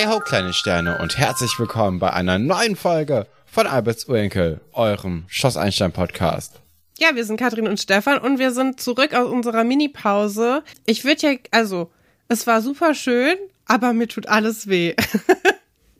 Hey ho, kleine Sterne und herzlich willkommen bei einer neuen Folge von Alberts Urenkel, eurem Schloss Einstein Podcast. Ja, wir sind Katrin und Stefan und wir sind zurück aus unserer Mini-Pause. Ich würde ja, also, es war super schön, aber mir tut alles weh.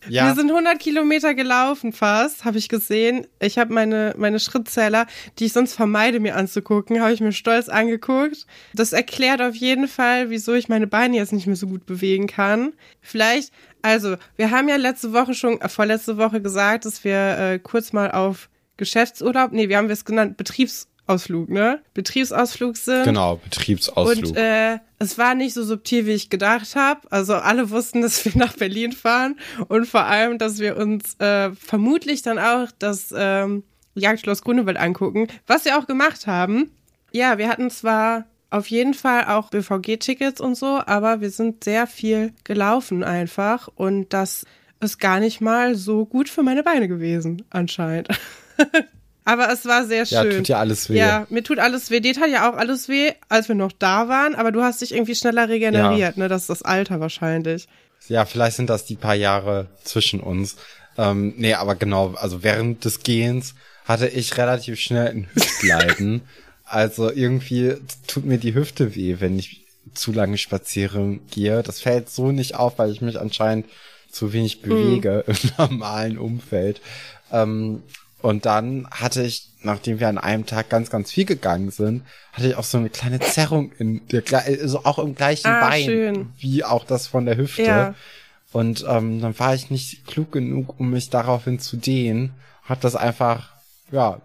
Ja. Wir sind 100 Kilometer gelaufen fast, habe ich gesehen. Ich habe meine, meine Schrittzähler, die ich sonst vermeide mir anzugucken, habe ich mir stolz angeguckt. Das erklärt auf jeden Fall, wieso ich meine Beine jetzt nicht mehr so gut bewegen kann. Vielleicht, also, wir haben ja letzte Woche schon, äh, vorletzte Woche gesagt, dass wir äh, kurz mal auf Geschäftsurlaub, nee, wir haben es genannt, Betriebs Ausflug, ne? Betriebsausflug sind. Genau, Betriebsausflug. Und äh, es war nicht so subtil, wie ich gedacht habe. Also alle wussten, dass wir nach Berlin fahren und vor allem, dass wir uns äh, vermutlich dann auch das ähm, Jagdschloss Grunewald angucken, was wir auch gemacht haben. Ja, wir hatten zwar auf jeden Fall auch BVG-Tickets und so, aber wir sind sehr viel gelaufen einfach und das ist gar nicht mal so gut für meine Beine gewesen, anscheinend. Aber es war sehr schön. Ja, tut ja alles weh. Ja, mir tut alles weh. Dir tat ja auch alles weh, als wir noch da waren. Aber du hast dich irgendwie schneller regeneriert, ja. ne? Das ist das Alter wahrscheinlich. Ja, vielleicht sind das die paar Jahre zwischen uns. Ähm, nee, aber genau, also während des Gehens hatte ich relativ schnell ein Hüftleiden. also irgendwie tut mir die Hüfte weh, wenn ich zu lange spazieren gehe. Das fällt so nicht auf, weil ich mich anscheinend zu wenig bewege mm. im normalen Umfeld. Ähm, und dann hatte ich, nachdem wir an einem Tag ganz, ganz viel gegangen sind, hatte ich auch so eine kleine Zerrung in der, also auch im gleichen ah, Bein, schön. wie auch das von der Hüfte. Ja. Und ähm, dann war ich nicht klug genug, um mich daraufhin zu dehnen. Hab das einfach, ja,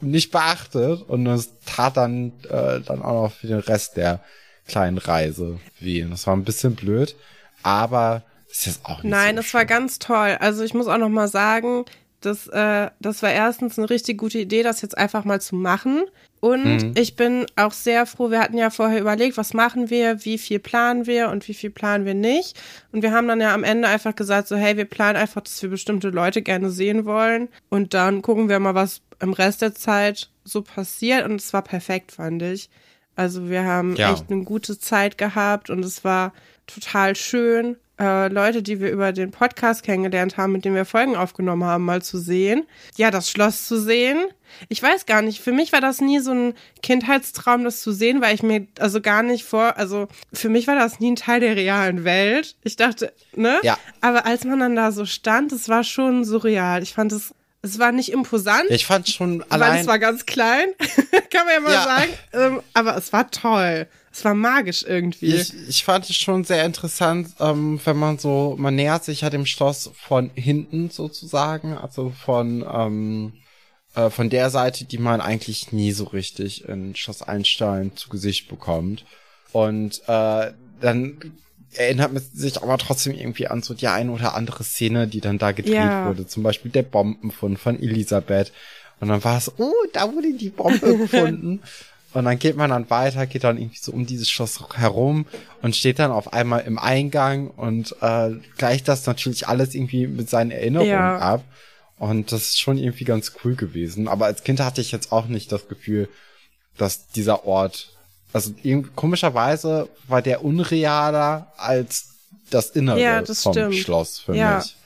nicht beachtet und das tat dann, äh, dann auch noch für den Rest der kleinen Reise weh. Das war ein bisschen blöd, aber ist jetzt auch nicht Nein, so das war ganz toll. Also ich muss auch noch mal sagen, das, äh, das war erstens eine richtig gute Idee, das jetzt einfach mal zu machen. Und mhm. ich bin auch sehr froh, wir hatten ja vorher überlegt, was machen wir, wie viel planen wir und wie viel planen wir nicht. Und wir haben dann ja am Ende einfach gesagt, so, hey, wir planen einfach, dass wir bestimmte Leute gerne sehen wollen. Und dann gucken wir mal, was im Rest der Zeit so passiert. Und es war perfekt, fand ich. Also wir haben ja. echt eine gute Zeit gehabt und es war total schön äh, Leute, die wir über den Podcast kennengelernt haben, mit denen wir Folgen aufgenommen haben, mal zu sehen. Ja, das Schloss zu sehen. Ich weiß gar nicht, für mich war das nie so ein Kindheitstraum, das zu sehen, weil ich mir also gar nicht vor, also für mich war das nie ein Teil der realen Welt. Ich dachte, ne? Ja. Aber als man dann da so stand, es war schon surreal. Ich fand es es war nicht imposant. Ich fand schon allein. Weil es war ganz klein, kann man ja mal ja. sagen. Ähm, aber es war toll. Es war magisch irgendwie. Ich, ich fand es schon sehr interessant, ähm, wenn man so, man nähert sich ja dem Schloss von hinten sozusagen, also von, ähm, äh, von der Seite, die man eigentlich nie so richtig in Schloss Einstein zu Gesicht bekommt. Und äh, dann erinnert man sich aber trotzdem irgendwie an so die eine oder andere Szene, die dann da gedreht ja. wurde. Zum Beispiel der Bombenfund von Elisabeth. Und dann war es, oh, da wurde die Bombe gefunden. Und dann geht man dann weiter, geht dann irgendwie so um dieses Schloss herum und steht dann auf einmal im Eingang und äh, gleicht das natürlich alles irgendwie mit seinen Erinnerungen ja. ab. Und das ist schon irgendwie ganz cool gewesen. Aber als Kind hatte ich jetzt auch nicht das Gefühl, dass dieser Ort, also komischerweise war der unrealer als das Innere ja, das vom stimmt. Schloss für ja. mich.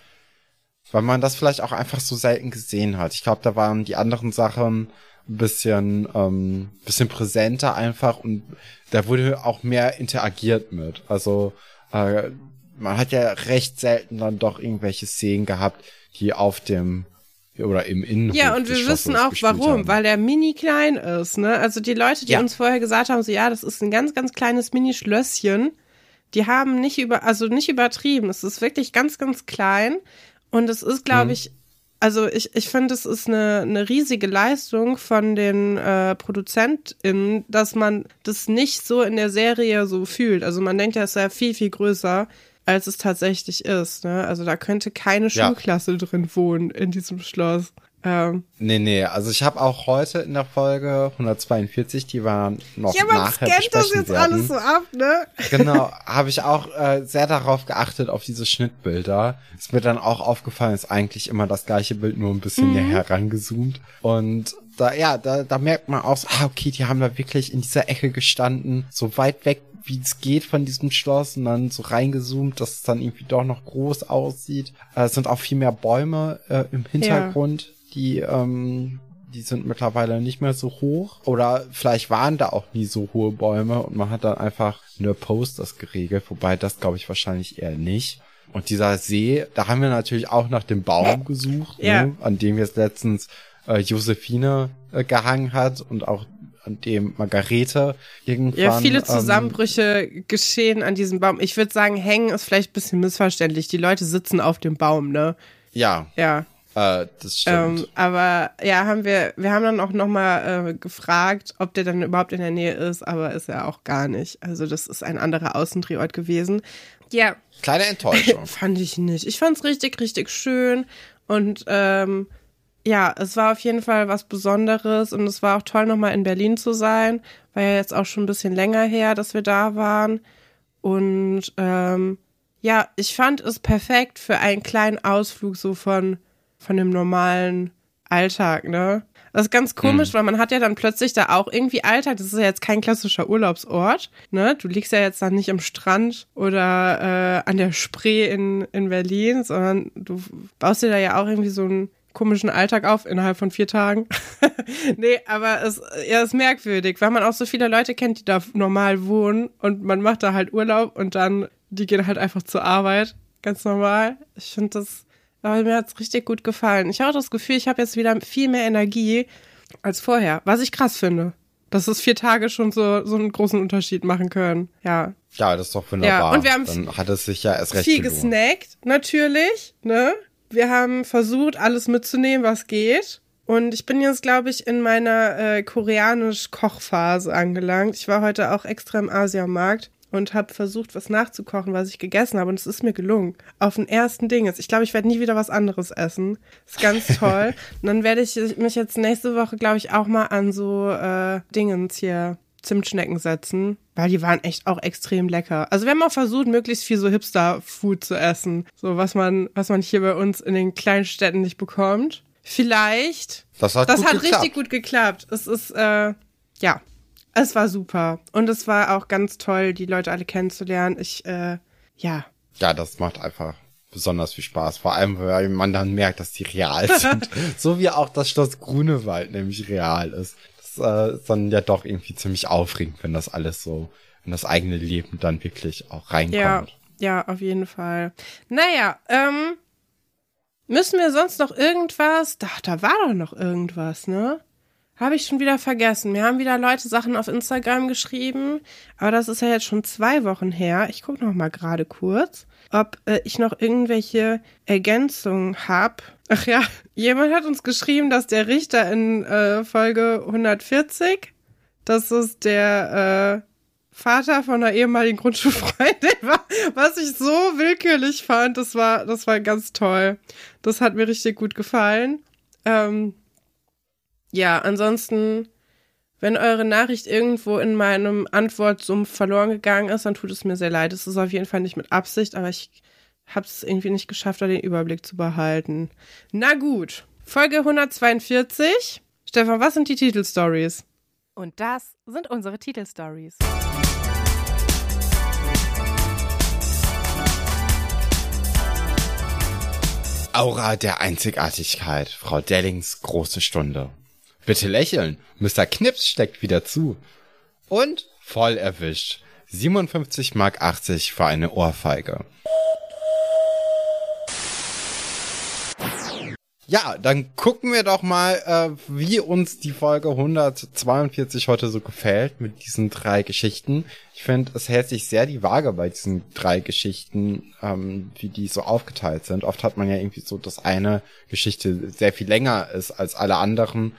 Weil man das vielleicht auch einfach so selten gesehen hat. Ich glaube, da waren die anderen Sachen ein bisschen, ähm, bisschen präsenter einfach und da wurde auch mehr interagiert mit. Also äh, man hat ja recht selten dann doch irgendwelche Szenen gehabt, die auf dem oder im Innenhof Ja, und wir wissen auch warum, haben. weil er mini klein ist, ne? Also die Leute, die ja. uns vorher gesagt haben, so ja, das ist ein ganz ganz kleines Mini Schlösschen, die haben nicht über also nicht übertrieben, es ist wirklich ganz ganz klein und es ist glaube mhm. ich also ich, ich finde, es ist eine, eine riesige Leistung von den äh, ProduzentInnen, dass man das nicht so in der Serie so fühlt. Also man denkt ja, es sei viel, viel größer, als es tatsächlich ist. Ne? Also da könnte keine Schulklasse ja. drin wohnen in diesem Schloss. Ähm. Nee, nee, also ich habe auch heute in der Folge 142, die waren noch ja, man nachher scannt das jetzt werden. alles so ab, ne? Genau, habe ich auch äh, sehr darauf geachtet, auf diese Schnittbilder. Ist mir dann auch aufgefallen, ist eigentlich immer das gleiche Bild, nur ein bisschen mhm. näher herangezoomt. Und da, ja, da, da merkt man auch, so, ah, okay, die haben da wirklich in dieser Ecke gestanden, so weit weg wie es geht von diesem Schloss und dann so reingezoomt, dass es dann irgendwie doch noch groß aussieht. Äh, es sind auch viel mehr Bäume äh, im Hintergrund, ja. die ähm, die sind mittlerweile nicht mehr so hoch. Oder vielleicht waren da auch nie so hohe Bäume und man hat dann einfach nur Posters geregelt, wobei das glaube ich wahrscheinlich eher nicht. Und dieser See, da haben wir natürlich auch nach dem Baum gesucht, ja. ne, an dem jetzt letztens äh, Josephine äh, gehangen hat und auch an dem Margarete irgendwann. Ja, viele ähm, Zusammenbrüche ähm, geschehen an diesem Baum. Ich würde sagen, hängen ist vielleicht ein bisschen missverständlich. Die Leute sitzen auf dem Baum, ne? Ja. Ja. Äh, das stimmt. Ähm, aber ja, haben wir, wir haben dann auch nochmal äh, gefragt, ob der dann überhaupt in der Nähe ist, aber ist er auch gar nicht. Also das ist ein anderer Außendrehort gewesen. Ja. Kleine Enttäuschung. fand ich nicht. Ich fand's richtig, richtig schön und ähm, ja, es war auf jeden Fall was Besonderes und es war auch toll, nochmal in Berlin zu sein. War ja jetzt auch schon ein bisschen länger her, dass wir da waren. Und ähm, ja, ich fand es perfekt für einen kleinen Ausflug so von, von dem normalen Alltag, ne? Das ist ganz komisch, mhm. weil man hat ja dann plötzlich da auch irgendwie Alltag. Das ist ja jetzt kein klassischer Urlaubsort, ne? Du liegst ja jetzt dann nicht am Strand oder äh, an der Spree in, in Berlin, sondern du baust dir da ja auch irgendwie so ein komischen Alltag auf innerhalb von vier Tagen. nee, aber es ja, ist merkwürdig, weil man auch so viele Leute kennt, die da normal wohnen und man macht da halt Urlaub und dann, die gehen halt einfach zur Arbeit. Ganz normal. Ich finde das, aber mir hat's richtig gut gefallen. Ich habe auch das Gefühl, ich habe jetzt wieder viel mehr Energie als vorher, was ich krass finde. Dass es vier Tage schon so, so einen großen Unterschied machen können. Ja. Ja, das ist doch wunderbar. Ja, und wir haben Dann hat es sich ja erst recht viel gelohnt. gesnackt, natürlich, ne? Wir haben versucht, alles mitzunehmen, was geht. Und ich bin jetzt, glaube ich, in meiner äh, koreanisch-Kochphase angelangt. Ich war heute auch extra im Asiamarkt und habe versucht, was nachzukochen, was ich gegessen habe. Und es ist mir gelungen. Auf den ersten Ding. Ich glaube, ich werde nie wieder was anderes essen. ist ganz toll. und dann werde ich mich jetzt nächste Woche, glaube ich, auch mal an so äh, Dingens hier Zimtschnecken setzen, weil die waren echt auch extrem lecker. Also wir haben auch versucht, möglichst viel so Hipster-Food zu essen, so was man, was man hier bei uns in den kleinen Städten nicht bekommt. Vielleicht. Das hat, das hat richtig gut geklappt. Es ist, äh, ja, es war super. Und es war auch ganz toll, die Leute alle kennenzulernen. Ich, äh, ja. Ja, das macht einfach besonders viel Spaß. Vor allem, weil man dann merkt, dass die real sind. so wie auch das Schloss Grunewald nämlich real ist äh, dann ja doch irgendwie ziemlich aufregend, wenn das alles so in das eigene Leben dann wirklich auch reinkommt. Ja, ja, auf jeden Fall. Naja, ähm, müssen wir sonst noch irgendwas? Da, da war doch noch irgendwas, ne? Habe ich schon wieder vergessen. Mir haben wieder Leute Sachen auf Instagram geschrieben, aber das ist ja jetzt schon zwei Wochen her. Ich gucke noch mal gerade kurz, ob äh, ich noch irgendwelche Ergänzungen habe. Ach ja, jemand hat uns geschrieben, dass der Richter in äh, Folge 140, das ist der äh, Vater von einer ehemaligen Grundschulfreundin war, was ich so willkürlich fand. Das war, das war ganz toll. Das hat mir richtig gut gefallen. Ähm, ja, ansonsten, wenn eure Nachricht irgendwo in meinem Antwortsumpf verloren gegangen ist, dann tut es mir sehr leid. Es ist auf jeden Fall nicht mit Absicht, aber ich habe es irgendwie nicht geschafft, da den Überblick zu behalten. Na gut, Folge 142. Stefan, was sind die Titelstories? Und das sind unsere Titelstories. Aura der Einzigartigkeit, Frau Dellings große Stunde. Bitte lächeln, Mr. Knips steckt wieder zu. Und voll erwischt. 57 Mark 80 für eine Ohrfeige. Ja, dann gucken wir doch mal, äh, wie uns die Folge 142 heute so gefällt mit diesen drei Geschichten. Ich finde, es hält sich sehr die Waage bei diesen drei Geschichten, ähm, wie die so aufgeteilt sind. Oft hat man ja irgendwie so, dass eine Geschichte sehr viel länger ist als alle anderen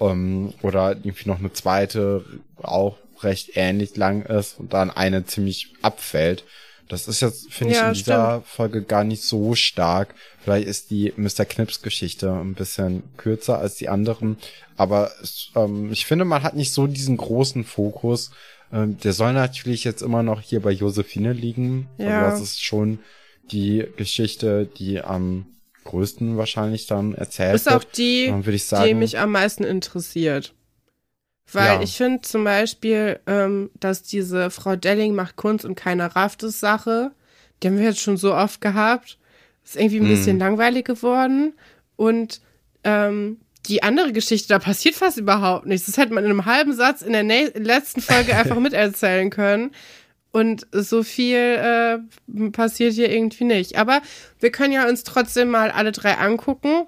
ähm, oder irgendwie noch eine zweite auch recht ähnlich lang ist und dann eine ziemlich abfällt. Das ist jetzt, finde ja, ich, in dieser stimmt. Folge gar nicht so stark. Vielleicht ist die Mr. Knips Geschichte ein bisschen kürzer als die anderen. Aber ähm, ich finde, man hat nicht so diesen großen Fokus. Ähm, der soll natürlich jetzt immer noch hier bei Josephine liegen. Ja. Aber das ist schon die Geschichte, die am größten wahrscheinlich dann erzählt. Ist auch die, die mich am meisten interessiert. Weil Ja. ich finde zum Beispiel, ähm, dass diese Frau Delling macht Kunst und keiner rafft es Sache, die haben wir jetzt schon so oft gehabt, ist irgendwie ein bisschen langweilig geworden. Und ähm, die andere Geschichte, da passiert fast überhaupt nichts. Das hätte man in einem halben Satz in der letzten Folge einfach miterzählen können. Und so viel äh, passiert hier irgendwie nicht. Aber wir können ja uns trotzdem mal alle drei angucken.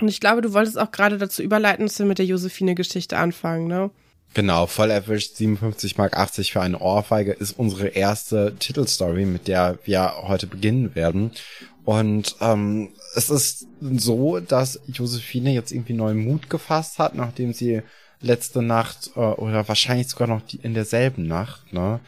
Und ich glaube, du wolltest auch gerade dazu überleiten, dass wir mit der Josephine-Geschichte anfangen, ne? Genau, voll erwischt, 57 Mark 80 für eine Ohrfeige ist unsere erste Titelstory, mit der wir heute beginnen werden. Und ähm, es ist so, dass Josephine jetzt irgendwie neuen Mut gefasst hat, nachdem sie letzte Nacht äh, oder wahrscheinlich sogar noch die, in derselben Nacht, ne,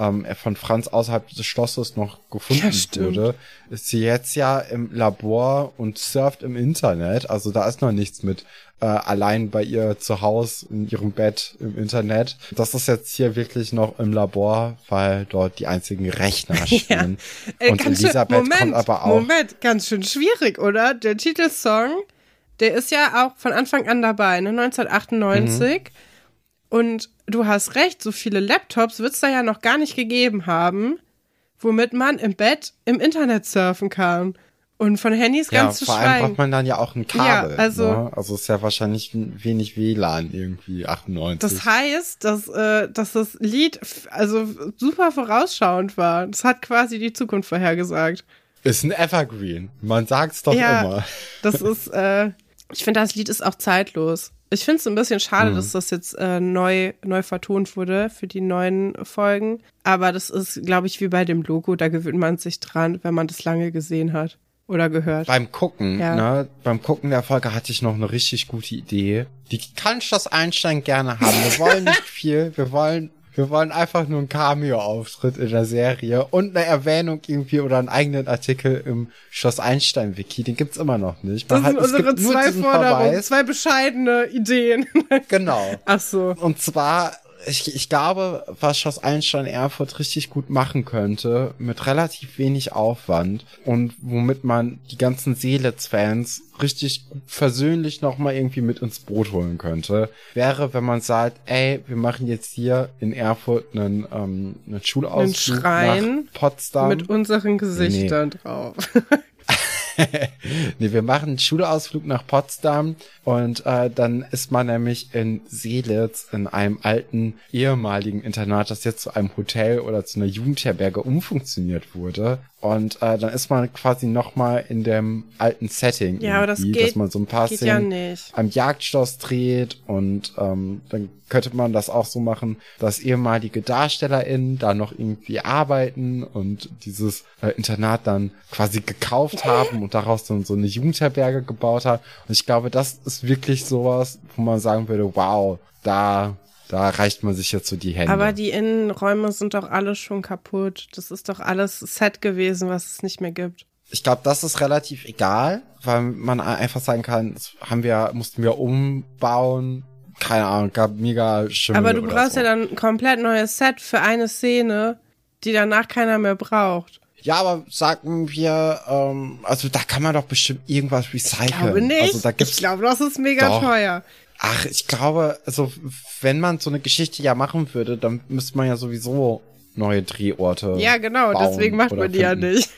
ähm, von Franz außerhalb des Schlosses noch gefunden Ja, wurde, ist sie jetzt ja im Labor und surft im Internet. Also da ist noch nichts mit äh, allein bei ihr zu Hause in ihrem Bett im Internet. Das ist jetzt hier wirklich noch im Labor, weil dort die einzigen Rechner stehen. Ey, und ganz schön- Elisabeth Moment, kommt aber auch. Moment, ganz schön schwierig, oder? Der Titelsong, der ist ja auch von Anfang an dabei, ne? 1998. Mhm. Und du hast recht, so viele Laptops wird es da ja noch gar nicht gegeben haben, womit man im Bett im Internet surfen kann. Und von Handys Ja, ganz zu vor allem schweigen. braucht man dann ja auch ein Kabel. Ja, also- ne? also ist ja wahrscheinlich wenig WLAN irgendwie 98. Das heißt, dass, äh, dass das Lied also super vorausschauend war. Das hat quasi die Zukunft vorhergesagt. ist ein Evergreen. Man sagt's doch Ja. immer. Das ist, äh, ich finde, das Lied ist auch zeitlos. Ich finde es ein bisschen schade, dass das jetzt äh, neu, neu vertont wurde für die neuen Folgen. Aber das ist, glaube ich, wie bei dem Logo, da gewöhnt man sich dran, wenn man das lange gesehen hat oder gehört. Beim Gucken, Ja. ne, beim Gucken der Folge hatte ich noch eine richtig gute Idee. Die kann Schloss Einstein gerne haben. Wir wollen nicht viel. Wir wollen, wir wollen einfach nur einen Cameo-Auftritt in der Serie und eine Erwähnung irgendwie oder einen eigenen Artikel im Schloss Einstein-Wiki. Den gibt's immer noch nicht. Das Man sind hat- es unsere zwei Forderungen, zwei bescheidene Ideen. Genau. Ach so. Und zwar, ich, ich glaube, was Schloss Einstein Erfurt richtig gut machen könnte, mit relativ wenig Aufwand und womit man die ganzen Seelitz-Fans richtig versöhnlich nochmal irgendwie mit ins Boot holen könnte, wäre, wenn man sagt, ey, wir machen jetzt hier in Erfurt einen, ähm, einen Schulausflug Schrein nach Potsdam. Mit unseren Gesichtern drauf. nee, wir machen einen Schulausflug nach Potsdam und äh, dann ist man nämlich in Seelitz in einem alten ehemaligen Internat, das jetzt zu einem Hotel oder zu einer Jugendherberge umfunktioniert wurde. Und äh, dann ist man quasi nochmal in dem alten Setting. Ja, aber das geht- dass man so ein paar geht ja Szenen nicht. am Jagdschloss dreht und ähm, dann könnte man das auch so machen, dass ehemalige DarstellerInnen da noch irgendwie arbeiten und dieses äh, Internat dann quasi gekauft haben und daraus dann so eine Jugendherberge gebaut haben. Und ich glaube, das ist wirklich sowas, wo man sagen würde, wow, da, da reicht man sich jetzt so die Hände. Aber die Innenräume sind doch alle schon kaputt. Das ist doch alles Set gewesen, was es nicht mehr gibt. ich glaube, das ist relativ egal, weil man einfach sagen kann, das haben wir, mussten wir umbauen. Keine Ahnung, gab mega Schimmel Aber du brauchst so. ja dann ein komplett neues Set für eine Szene, die danach keiner mehr braucht. Ja, aber sagen wir, ähm, also da kann man doch bestimmt irgendwas recyceln. Ich glaube nicht. Also da ich gibt's, glaube, das ist mega Doch. teuer. Ach, ich glaube, also wenn man so eine Geschichte ja machen würde, dann müsste man ja sowieso neue Drehorte. Ja, genau, bauen deswegen macht man die ja finden. nicht.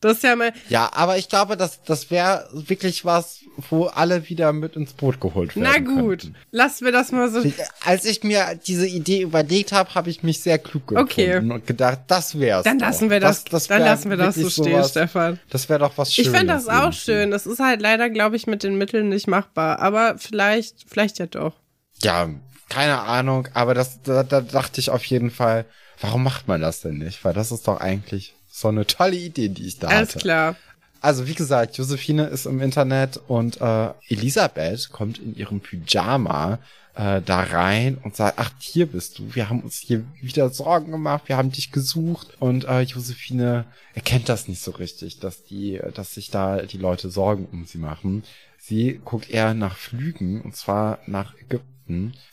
Das ist ja mal. Ja, aber ich glaube, das, das wäre wirklich was, wo alle wieder mit ins Boot geholt werden. Na gut, Könnten. lassen wir das mal so. Als ich mir diese Idee überlegt habe, habe ich mich sehr klug gefunden Okay. und gedacht, das wär's. Dann doch. lassen wir das, dann wär lassen wir das so stehen, sowas- Stefan. Das wäre doch was Ich Schönes. finde das auch irgendwie. schön. Das ist halt leider, glaube ich, mit den Mitteln nicht machbar. Aber vielleicht, vielleicht ja doch. Ja, keine Ahnung, aber das, da, da dachte ich auf jeden Fall, warum macht man das denn nicht? Weil das ist doch eigentlich so eine tolle Idee, die ich da Alles hatte. klar. Also wie gesagt, Josephine ist im Internet und äh, Elisabeth kommt in ihrem Pyjama äh, da rein und sagt, ach, hier bist du. Wir haben uns hier wieder Sorgen gemacht, wir haben dich gesucht. Und äh, Josephine erkennt das nicht so richtig, dass die, dass sich da die Leute Sorgen um sie machen. Sie guckt eher nach Flügen, und zwar nach Ägypten.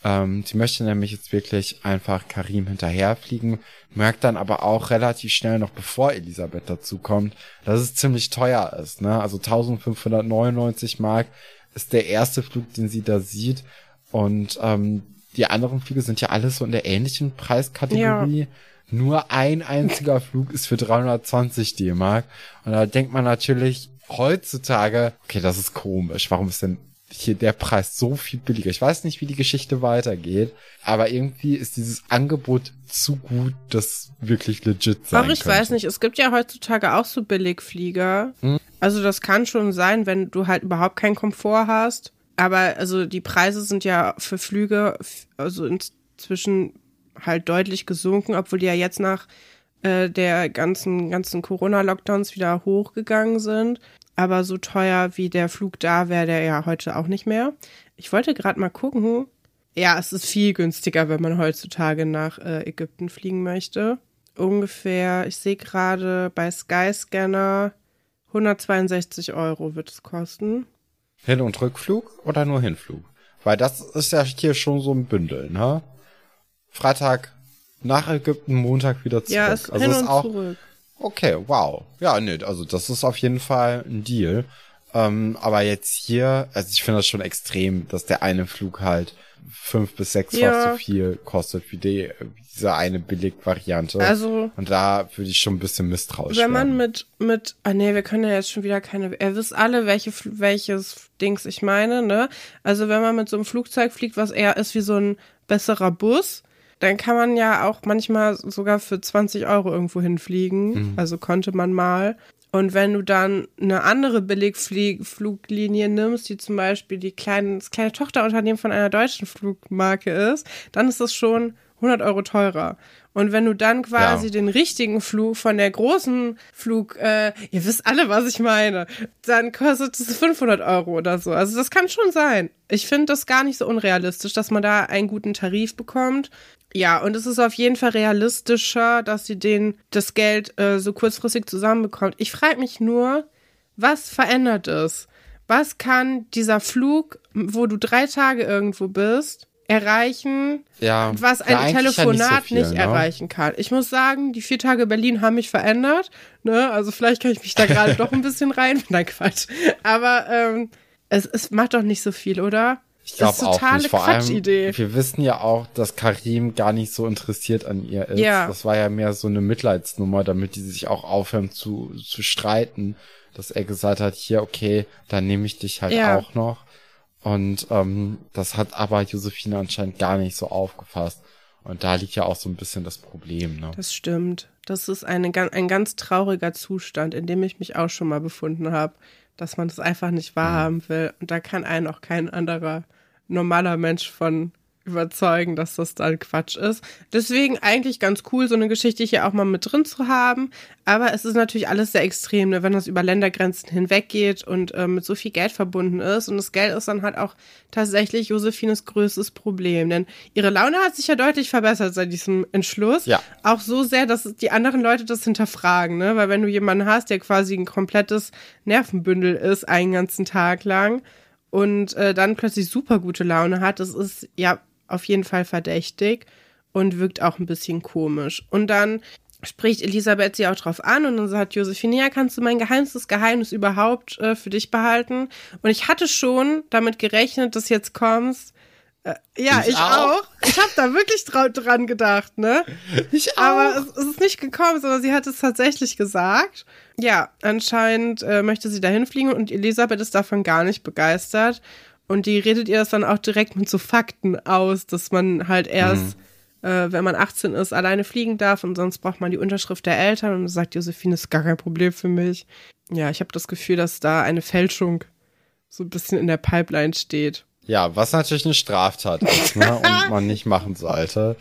Ähm, sie möchte nämlich jetzt wirklich einfach Karim hinterherfliegen, merkt dann aber auch relativ schnell noch bevor Elisabeth dazu kommt, dass es ziemlich teuer ist. Ne? Also 1599 Mark ist der erste Flug, den sie da sieht. Und ähm, die anderen Flüge sind ja alles so in der ähnlichen Preiskategorie. Ja. Nur ein einziger Flug ist für 320 D-Mark. Und da denkt man natürlich heutzutage, okay, das ist komisch. Warum ist denn hier der Preis so viel billiger? Ich weiß nicht, wie die Geschichte weitergeht, aber irgendwie ist dieses Angebot zu gut, das wirklich legit sein Ach, ich könnte. weiß nicht. Es gibt ja heutzutage auch so Billigflieger. Hm? Also das kann schon sein, wenn du halt überhaupt keinen Komfort hast. Aber also die Preise sind ja für Flüge also inzwischen halt deutlich gesunken, obwohl die ja jetzt nach äh, der ganzen, ganzen Corona-Lockdowns wieder hochgegangen sind. Aber so teuer wie der Flug da wäre der ja heute auch nicht mehr. Ich wollte gerade mal gucken. Ja, es ist viel günstiger, wenn man heutzutage nach äh, Ägypten fliegen möchte. Ungefähr, ich sehe gerade bei Skyscanner 162 Euro wird es kosten. Hin- und Rückflug oder nur Hinflug? Weil das ist ja hier schon so ein Bündel, ne? Freitag nach Ägypten, Montag wieder zurück. Ja, ist also hin ist und auch, zurück. Okay, wow. Ja, nee, also das ist auf jeden Fall ein Deal. Ähm, aber jetzt hier, also ich finde das schon extrem, dass der eine Flug halt fünf bis sechsfach Ja. so viel kostet wie die, diese eine Billig-Variante. Also Und da würde ich schon ein bisschen misstrauisch Wenn man werden. mit, mit, ah nee, wir können ja jetzt schon wieder keine, ihr wisst alle, welche, welches Dings ich meine, ne? Also wenn man mit so einem Flugzeug fliegt, was eher ist wie so ein besserer Bus, dann kann man ja auch manchmal sogar für 20 Euro irgendwo hinfliegen. Also konnte man mal. Und wenn du dann eine andere Billigfluglinie nimmst, die zum Beispiel die kleine, das kleine Tochterunternehmen von einer deutschen Flugmarke ist, dann ist das schon 100 Euro teurer. Und wenn du dann quasi Ja. den richtigen Flug von der großen Flug, äh, ihr wisst alle, was ich meine, dann kostet es 500 Euro oder so. Also das kann schon sein. Ich finde das gar nicht so unrealistisch, dass man da einen guten Tarif bekommt. Ja, und es ist auf jeden Fall realistischer, dass sie den das Geld äh, so kurzfristig zusammenbekommt. Ich frage mich nur, was verändert es? Was kann dieser Flug, wo du drei Tage irgendwo bist, erreichen, ja, was ein eigentlich ja Telefonat nicht, so viel, nicht ne? erreichen kann. Ich muss sagen, die vier Tage Berlin haben mich verändert. Ne? Also vielleicht kann ich mich da gerade doch ein bisschen rein. Nein, Quatsch. Aber ähm, es, es macht doch nicht so viel, oder? Ich Das ist glaube auch totale nicht. Vor allem, Quatschidee. wir wissen ja auch, dass Karim gar nicht so interessiert an ihr ist. Ja. Das war ja mehr so eine Mitleidsnummer, damit die sich auch aufhören zu, zu streiten. Dass er gesagt hat, hier, okay, dann nehme ich dich halt Ja. auch noch. Und ähm, das hat aber Josephine anscheinend gar nicht so aufgefasst. Und da liegt ja auch so ein bisschen das Problem, ne? Das stimmt. Das ist eine, ein ganz trauriger Zustand, in dem ich mich auch schon mal befunden habe, dass man das einfach nicht wahrhaben will. Und da kann einen auch kein anderer normaler Mensch von überzeugen, dass das dann Quatsch ist. Deswegen eigentlich ganz cool, so eine Geschichte hier auch mal mit drin zu haben. Aber es ist natürlich alles sehr extrem, ne? wenn das über Ländergrenzen hinweg geht und ähm, mit so viel Geld verbunden ist. Und das Geld ist dann halt auch tatsächlich Josephines größtes Problem. Denn ihre Laune hat sich ja deutlich verbessert seit diesem Entschluss. Ja. Auch so sehr, dass die anderen Leute das hinterfragen, ne? Weil wenn du jemanden hast, der quasi ein komplettes Nervenbündel ist, einen ganzen Tag lang und äh, dann plötzlich super gute Laune hat, das ist ja auf jeden Fall verdächtig und wirkt auch ein bisschen komisch. Und dann spricht Elisabeth sie auch drauf an und dann sagt Josephine, ja, kannst du mein geheimstes Geheimnis überhaupt äh, für dich behalten? Und ich hatte schon damit gerechnet, dass jetzt kommst. Äh, ja, ich, Ich auch. auch. Ich habe da wirklich dra dran gedacht, ne? Ich Aber es, es ist nicht gekommen, sondern sie hat es tatsächlich gesagt. Ja, anscheinend äh, möchte sie dahin fliegen und Elisabeth ist davon gar nicht begeistert. Und die redet ihr das dann auch direkt mit so Fakten aus, dass man halt erst, äh, wenn man 18 ist, alleine fliegen darf und sonst braucht man die Unterschrift der Eltern. Und sagt Josephine, ist gar kein Problem für mich. Ja, ich habe das Gefühl, dass da eine Fälschung so ein bisschen in der Pipeline steht. Ja, was natürlich eine Straftat ist, ne? Und man nicht machen sollte.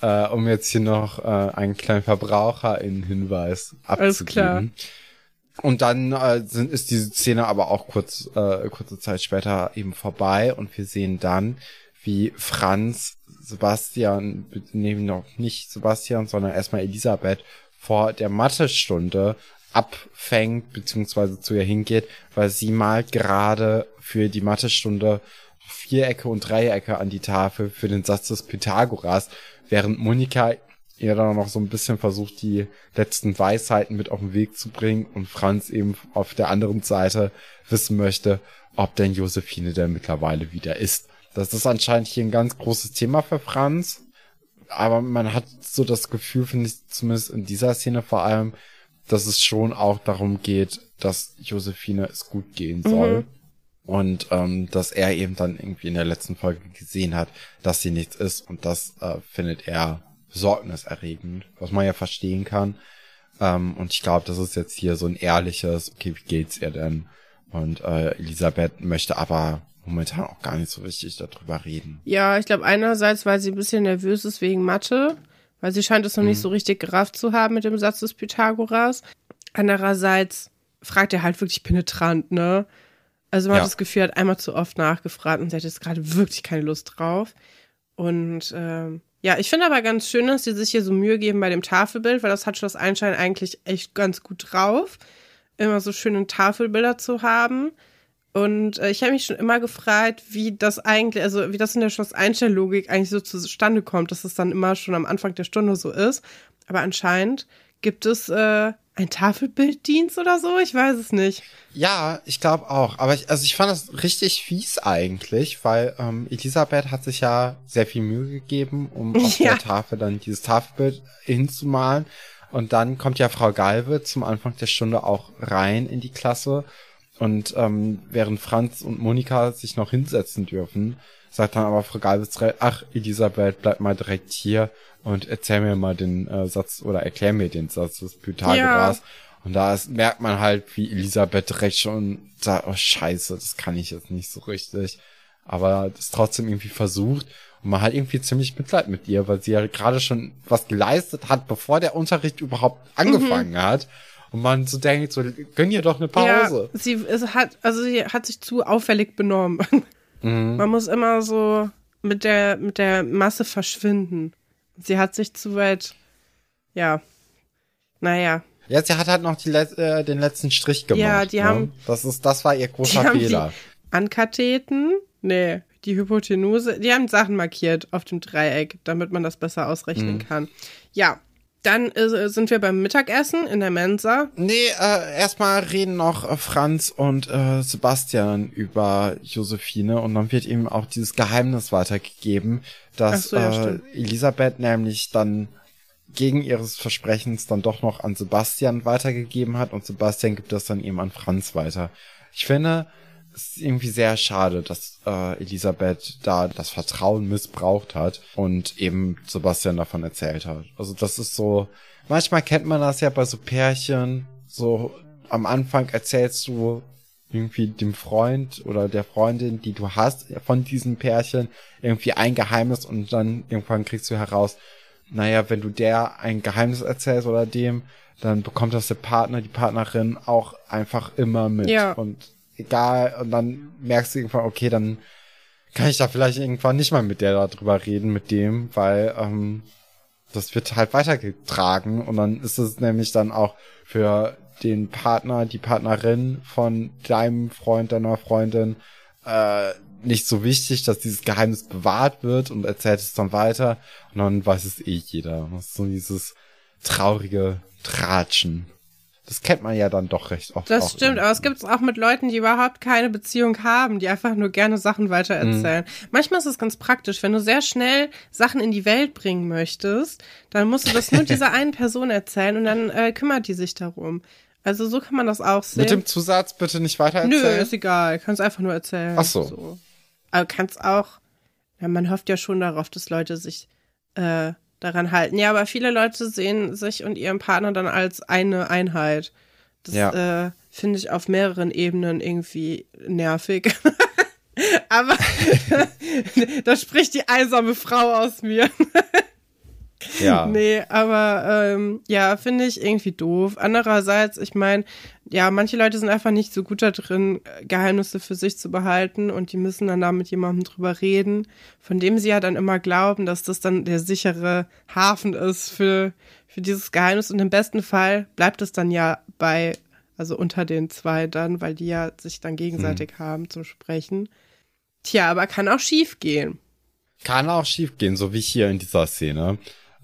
Äh, um jetzt hier noch äh, einen kleinen Verbraucher-Hinweis Alles klar. abzugeben. Und dann äh, sind, ist diese Szene aber auch kurz, äh, kurze Zeit später eben vorbei und wir sehen dann, wie Franz Sebastian, nee, noch nicht Sebastian, sondern erstmal Elisabeth vor der Mathestunde abfängt, beziehungsweise zu ihr hingeht, weil sie malt gerade für die Mathestunde Vierecke und Dreiecke an die Tafel für den Satz des Pythagoras, während Monika ihr dann noch so ein bisschen versucht, die letzten Weisheiten mit auf den Weg zu bringen und Franz eben auf der anderen Seite wissen möchte, ob denn Josephine denn mittlerweile wieder ist. Das ist anscheinend hier ein ganz großes Thema für Franz. Aber man hat so das Gefühl, finde ich, zumindest in dieser Szene vor allem, dass es schon auch darum geht, dass Josephine es gut gehen soll. Mhm. Und ähm, dass er eben dann irgendwie in der letzten Folge gesehen hat, dass sie nichts ist. Und das äh, findet er besorgniserregend, was man ja verstehen kann. Ähm, und ich glaube, das ist jetzt hier so ein ehrliches, okay, wie geht's ihr denn? Und äh, Elisabeth möchte aber momentan auch gar nicht so richtig darüber reden. Ja, ich glaube einerseits, weil sie ein bisschen nervös ist wegen Mathe, weil sie scheint es noch mhm. nicht so richtig gerafft zu haben mit dem Satz des Pythagoras. Andererseits fragt er halt wirklich penetrant, ne? Also man ja. hat das Gefühl, hat einmal zu oft nachgefragt und sie hat jetzt gerade wirklich keine Lust drauf. Und ähm, ja, ich finde aber ganz schön, dass sie sich hier so Mühe geben bei dem Tafelbild, weil das hat Schloss Einstein eigentlich echt ganz gut drauf, immer so schöne Tafelbilder zu haben. Und äh, ich habe mich schon immer gefragt, wie das eigentlich, also wie das in der Schloss Einstein-Logik eigentlich so zustande kommt, dass es dann immer schon am Anfang der Stunde so ist. Aber anscheinend gibt es äh, ein Tafelbilddienst oder so? Ich weiß es nicht. Ja, ich glaube auch. Aber ich, also ich fand das richtig fies eigentlich, weil ähm, Elisabeth hat sich ja sehr viel Mühe gegeben, um auf ja. der Tafel dann dieses Tafelbild hinzumalen. Und dann kommt ja Frau Galve zum Anfang der Stunde auch rein in die Klasse. Und ähm, während Franz und Monika sich noch hinsetzen dürfen, sagt dann aber Frau Galve, ach Elisabeth, bleib mal direkt hier und erzähl mir mal den äh, Satz oder erklär mir den Satz des Pythagoras. Ja. Und da ist, merkt man halt, wie Elisabeth direkt schon sagt, oh scheiße, das kann ich jetzt nicht so richtig. Aber das trotzdem irgendwie versucht. Und man hat irgendwie ziemlich Mitleid mit ihr, weil sie ja gerade schon was geleistet hat, bevor der Unterricht überhaupt angefangen mhm. hat. Und man so denkt, so, gönn ihr doch eine Pause. Ja, sie hat, also sie hat sich zu auffällig benommen. Mhm. Man muss immer so mit der, mit der Masse verschwinden. Sie hat sich zu weit, ja, naja. Ja, sie hat halt noch die, äh, den letzten Strich gemacht. Ja, die ne? haben. Das ist, das war ihr großer die Fehler. Ankatheten, nee, die Hypotenuse, die haben Sachen markiert auf dem Dreieck, damit man das besser ausrechnen mhm. kann. Ja, dann äh, sind wir beim Mittagessen in der Mensa. Nee, äh, erstmal reden noch äh, Franz und äh, Sebastian über Josephine und dann wird ihm auch dieses Geheimnis weitergegeben, dass so, ja, äh, Elisabeth nämlich dann gegen ihres Versprechens dann doch noch an Sebastian weitergegeben hat und Sebastian gibt das dann eben an Franz weiter. Ich finde, es ist irgendwie sehr schade, dass äh, Elisabeth da das Vertrauen missbraucht hat und eben Sebastian davon erzählt hat. Also das ist so, manchmal kennt man das ja bei so Pärchen, so am Anfang erzählst du irgendwie dem Freund oder der Freundin, die du hast, von diesem Pärchen irgendwie ein Geheimnis und dann irgendwann kriegst du heraus, naja, wenn du der ein Geheimnis erzählst oder dem, dann bekommt das der Partner, die Partnerin auch einfach immer mit. Ja. Und egal, und dann merkst du irgendwann, okay, dann kann ich da vielleicht irgendwann nicht mal mit der darüber reden, mit dem, weil ähm, das wird halt weitergetragen. Und dann ist es nämlich dann auch für den Partner, die Partnerin von deinem Freund, deiner Freundin äh, nicht so wichtig, dass dieses Geheimnis bewahrt wird und erzählt es dann weiter. Und dann weiß es eh jeder. Das ist so dieses traurige Tratschen das kennt man ja dann doch recht oft. Das stimmt, aber es gibt es auch mit Leuten, die überhaupt keine Beziehung haben, die einfach nur gerne Sachen weitererzählen. Mhm. Manchmal ist es ganz praktisch, wenn du sehr schnell Sachen in die Welt bringen möchtest, dann musst du das nur dieser einen Person erzählen und dann äh, kümmert die sich darum. Also so kann man das auch sehen. Mit dem Zusatz bitte nicht weitererzählen? Nö, ist egal. Kannst einfach nur erzählen. Ach so. so. Aber kannst auch, ja, man hofft ja schon darauf, dass Leute sich äh, daran halten. Ja, aber viele Leute sehen sich und ihren Partner dann als eine Einheit. Das ja. äh, finde ich auf mehreren Ebenen irgendwie nervig. aber da spricht die einsame Frau aus mir. Ja. Nee, aber ähm, ja, finde ich irgendwie doof. Andererseits, ich meine, ja, manche Leute sind einfach nicht so gut da drin, Geheimnisse für sich zu behalten und die müssen dann da mit jemandem drüber reden, von dem sie ja dann immer glauben, dass das dann der sichere Hafen ist für, für dieses Geheimnis und im besten Fall bleibt es dann ja bei, also unter den zwei dann, weil die ja sich dann gegenseitig hm. haben zum Sprechen. Tja, aber kann auch schief gehen. Kann auch schief gehen, so wie hier in dieser Szene.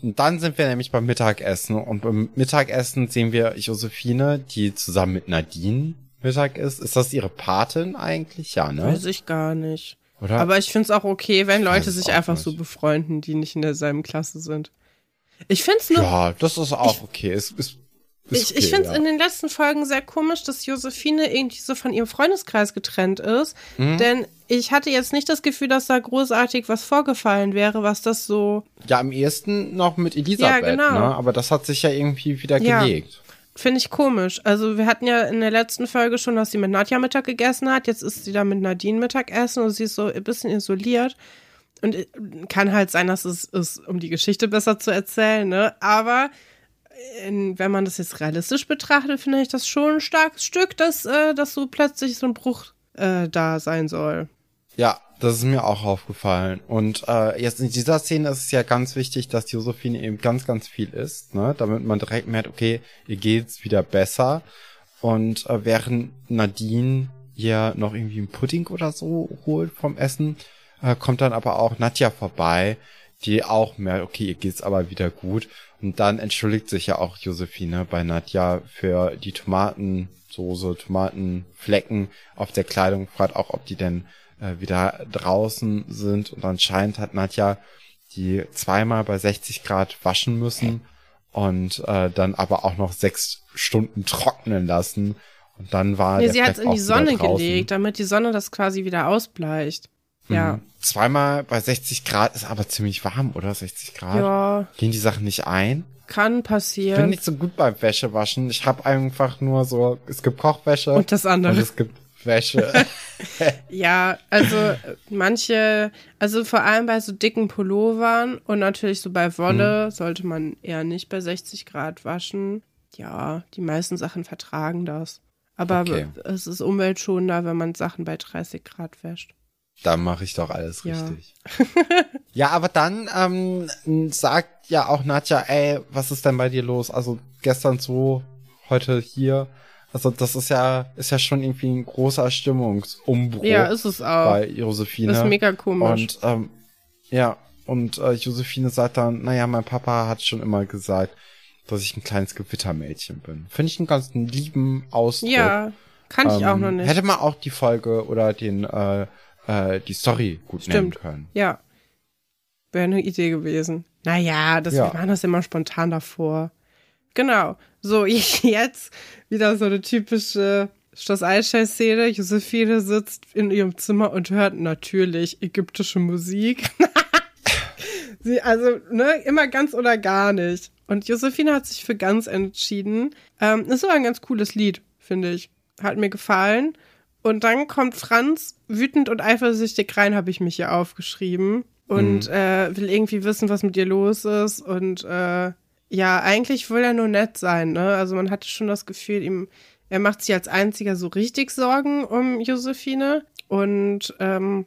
Und dann sind wir nämlich beim Mittagessen und beim Mittagessen sehen wir Josephine, die zusammen mit Nadine Mittag ist. Ist das ihre Patin eigentlich? Ja, ne? Weiß ich gar nicht. Oder? Aber ich finde es auch okay, wenn Ich Leute es sich einfach nicht. so befreunden, die nicht in derselben Klasse sind. Ich finde es nur ja, das ist auch okay. Es ist ich, okay, ich finde es ja. in den letzten Folgen sehr komisch, dass Josephine irgendwie so von ihrem Freundeskreis getrennt ist. Mhm. Denn ich hatte jetzt nicht das Gefühl, dass da großartig was vorgefallen wäre, was das so. Ja, am ehesten noch mit Elisabeth, Ja, genau. ne? Aber das hat sich ja irgendwie wieder Ja. gelegt. Finde ich komisch. Also, wir hatten ja in der letzten Folge schon, dass sie mit Nadja Mittag gegessen hat. Jetzt ist sie da mit Nadine Mittagessen und sie ist so ein bisschen isoliert. Und äh, kann halt sein, dass es ist, um die Geschichte besser zu erzählen, ne? Aber in, wenn man das jetzt realistisch betrachtet, finde ich das schon ein starkes Stück, dass, äh, dass so plötzlich so ein Bruch äh, da sein soll. Ja, das ist mir auch aufgefallen. Und äh, jetzt in dieser Szene ist es ja ganz wichtig, dass Josephine eben ganz, ganz viel isst, ne? Damit man direkt merkt, okay, ihr geht's wieder besser. Und äh, während Nadine hier noch irgendwie einen Pudding oder so holt vom Essen, äh, kommt dann aber auch Nadja vorbei, die auch merkt, okay, ihr geht's aber wieder gut. Und dann entschuldigt sich ja auch Josephine bei Nadja für die Tomatensoße, Tomatenflecken auf der Kleidung, fragt auch, ob die denn äh, wieder draußen sind. Und anscheinend hat Nadja die zweimal bei 60 Grad waschen müssen und äh, dann aber auch noch sechs Stunden trocknen lassen. Und dann war Nee, sie hat es in die Sonne gelegt, damit die Sonne das quasi wieder ausbleicht. Ja. Mhm. Zweimal bei 60 Grad ist aber ziemlich warm, oder? 60 Grad? Ja, Gehen die Sachen nicht ein? kann Ich bin passieren. nicht so gut beim Wäschewaschen. Ich habe einfach nur so, es gibt Kochwäsche Und das andere. und es gibt Wäsche. Ja, also äh, manche, also vor allem bei so dicken Pullovern und natürlich so bei Wolle sollte man eher nicht bei 60 Grad waschen. Ja, die meisten Sachen vertragen das. Aber Okay. es ist umweltschonender, wenn man Sachen bei 30 Grad wäscht. Da mache ich doch alles Ja. richtig. ja, aber dann ähm, sagt ja auch Nadja, ey, was ist denn bei dir los? Also gestern so, heute hier. Also das ist ja, ist ja schon irgendwie ein großer Stimmungsumbruch Ja, ist es auch. bei Josephine. Das ist mega komisch. Und ähm, ja, und äh, Josephine sagt dann, naja, mein Papa hat schon immer gesagt, dass ich ein kleines Gewittermädchen bin. Finde ich einen ganz lieben Ausdruck. ja, kann ich auch Ähm, noch nicht. Hätte man auch die Folge oder den äh, äh, die Story gut nennen Stimmt. können. Ja. Wäre eine Idee gewesen. Naja, das, Ja. wir machen das immer spontan davor. Genau. So, jetzt wieder so eine typische Schloss-Einstein-Szene. Josephine sitzt in ihrem Zimmer und hört natürlich ägyptische Musik. Sie, also, ne, immer ganz oder gar nicht. Und Josephine hat sich für ganz entschieden. Ähm, ist aber ein ganz cooles Lied, finde ich. Hat mir gefallen. Und dann kommt Franz wütend und eifersüchtig rein, habe ich mich hier aufgeschrieben. Und äh, will irgendwie wissen, was mit ihr los ist. Und äh, ja, eigentlich will er nur nett sein, ne? Also man hatte schon das Gefühl, ihm, er macht sich als einziger so richtig Sorgen um Josephine. Und ähm,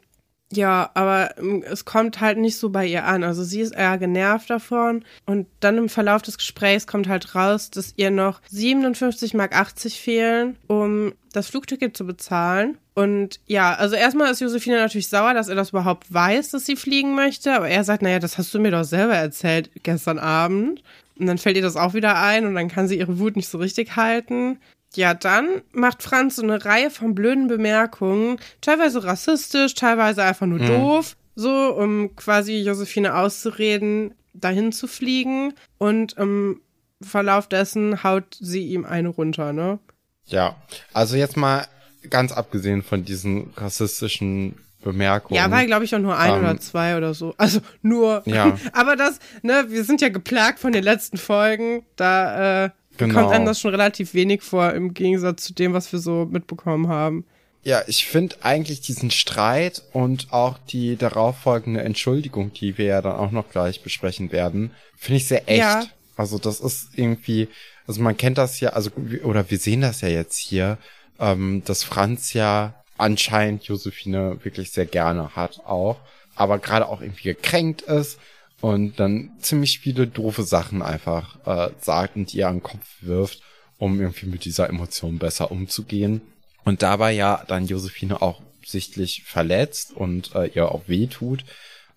ja, aber ähm, es kommt halt nicht so bei ihr an. Also sie ist eher genervt davon. Und dann im Verlauf des Gesprächs kommt halt raus, dass ihr noch 57,80 Mark fehlen, um das Flugticket zu bezahlen. Und ja, also erstmal ist Josephine natürlich sauer, dass er das überhaupt weiß, dass sie fliegen möchte. Aber er sagt, naja, das hast du mir doch selber erzählt gestern Abend. Und dann fällt ihr das auch wieder ein und dann kann sie ihre Wut nicht so richtig halten. Ja, dann macht Franz so eine Reihe von blöden Bemerkungen, teilweise rassistisch, teilweise einfach nur doof, so um quasi Josephine auszureden, dahin zu fliegen. Und im Verlauf dessen haut sie ihm eine runter, ne? Ja, also jetzt mal ganz abgesehen von diesen rassistischen Bemerkungen. Ja, war, glaube ich, auch nur ein Ähm, oder zwei oder so. Also nur. Ja. Aber das, ne, wir sind ja geplagt von den letzten Folgen. Da äh, Genau. kommt einem das schon relativ wenig vor, im Gegensatz zu dem, was wir so mitbekommen haben. Ja, ich finde eigentlich diesen Streit und auch die darauffolgende Entschuldigung, die wir ja dann auch noch gleich besprechen werden, finde ich sehr echt. Ja. Also das ist irgendwie, also man kennt das ja, also oder wir sehen das ja jetzt hier, ähm, dass Franz ja anscheinend Josephine wirklich sehr gerne hat auch, aber gerade auch irgendwie gekränkt ist und dann ziemlich viele doofe Sachen einfach äh, sagt und ihr an den Kopf wirft, um irgendwie mit dieser Emotion besser umzugehen. Und dabei ja dann Josephine auch sichtlich verletzt und äh, ihr auch weh tut.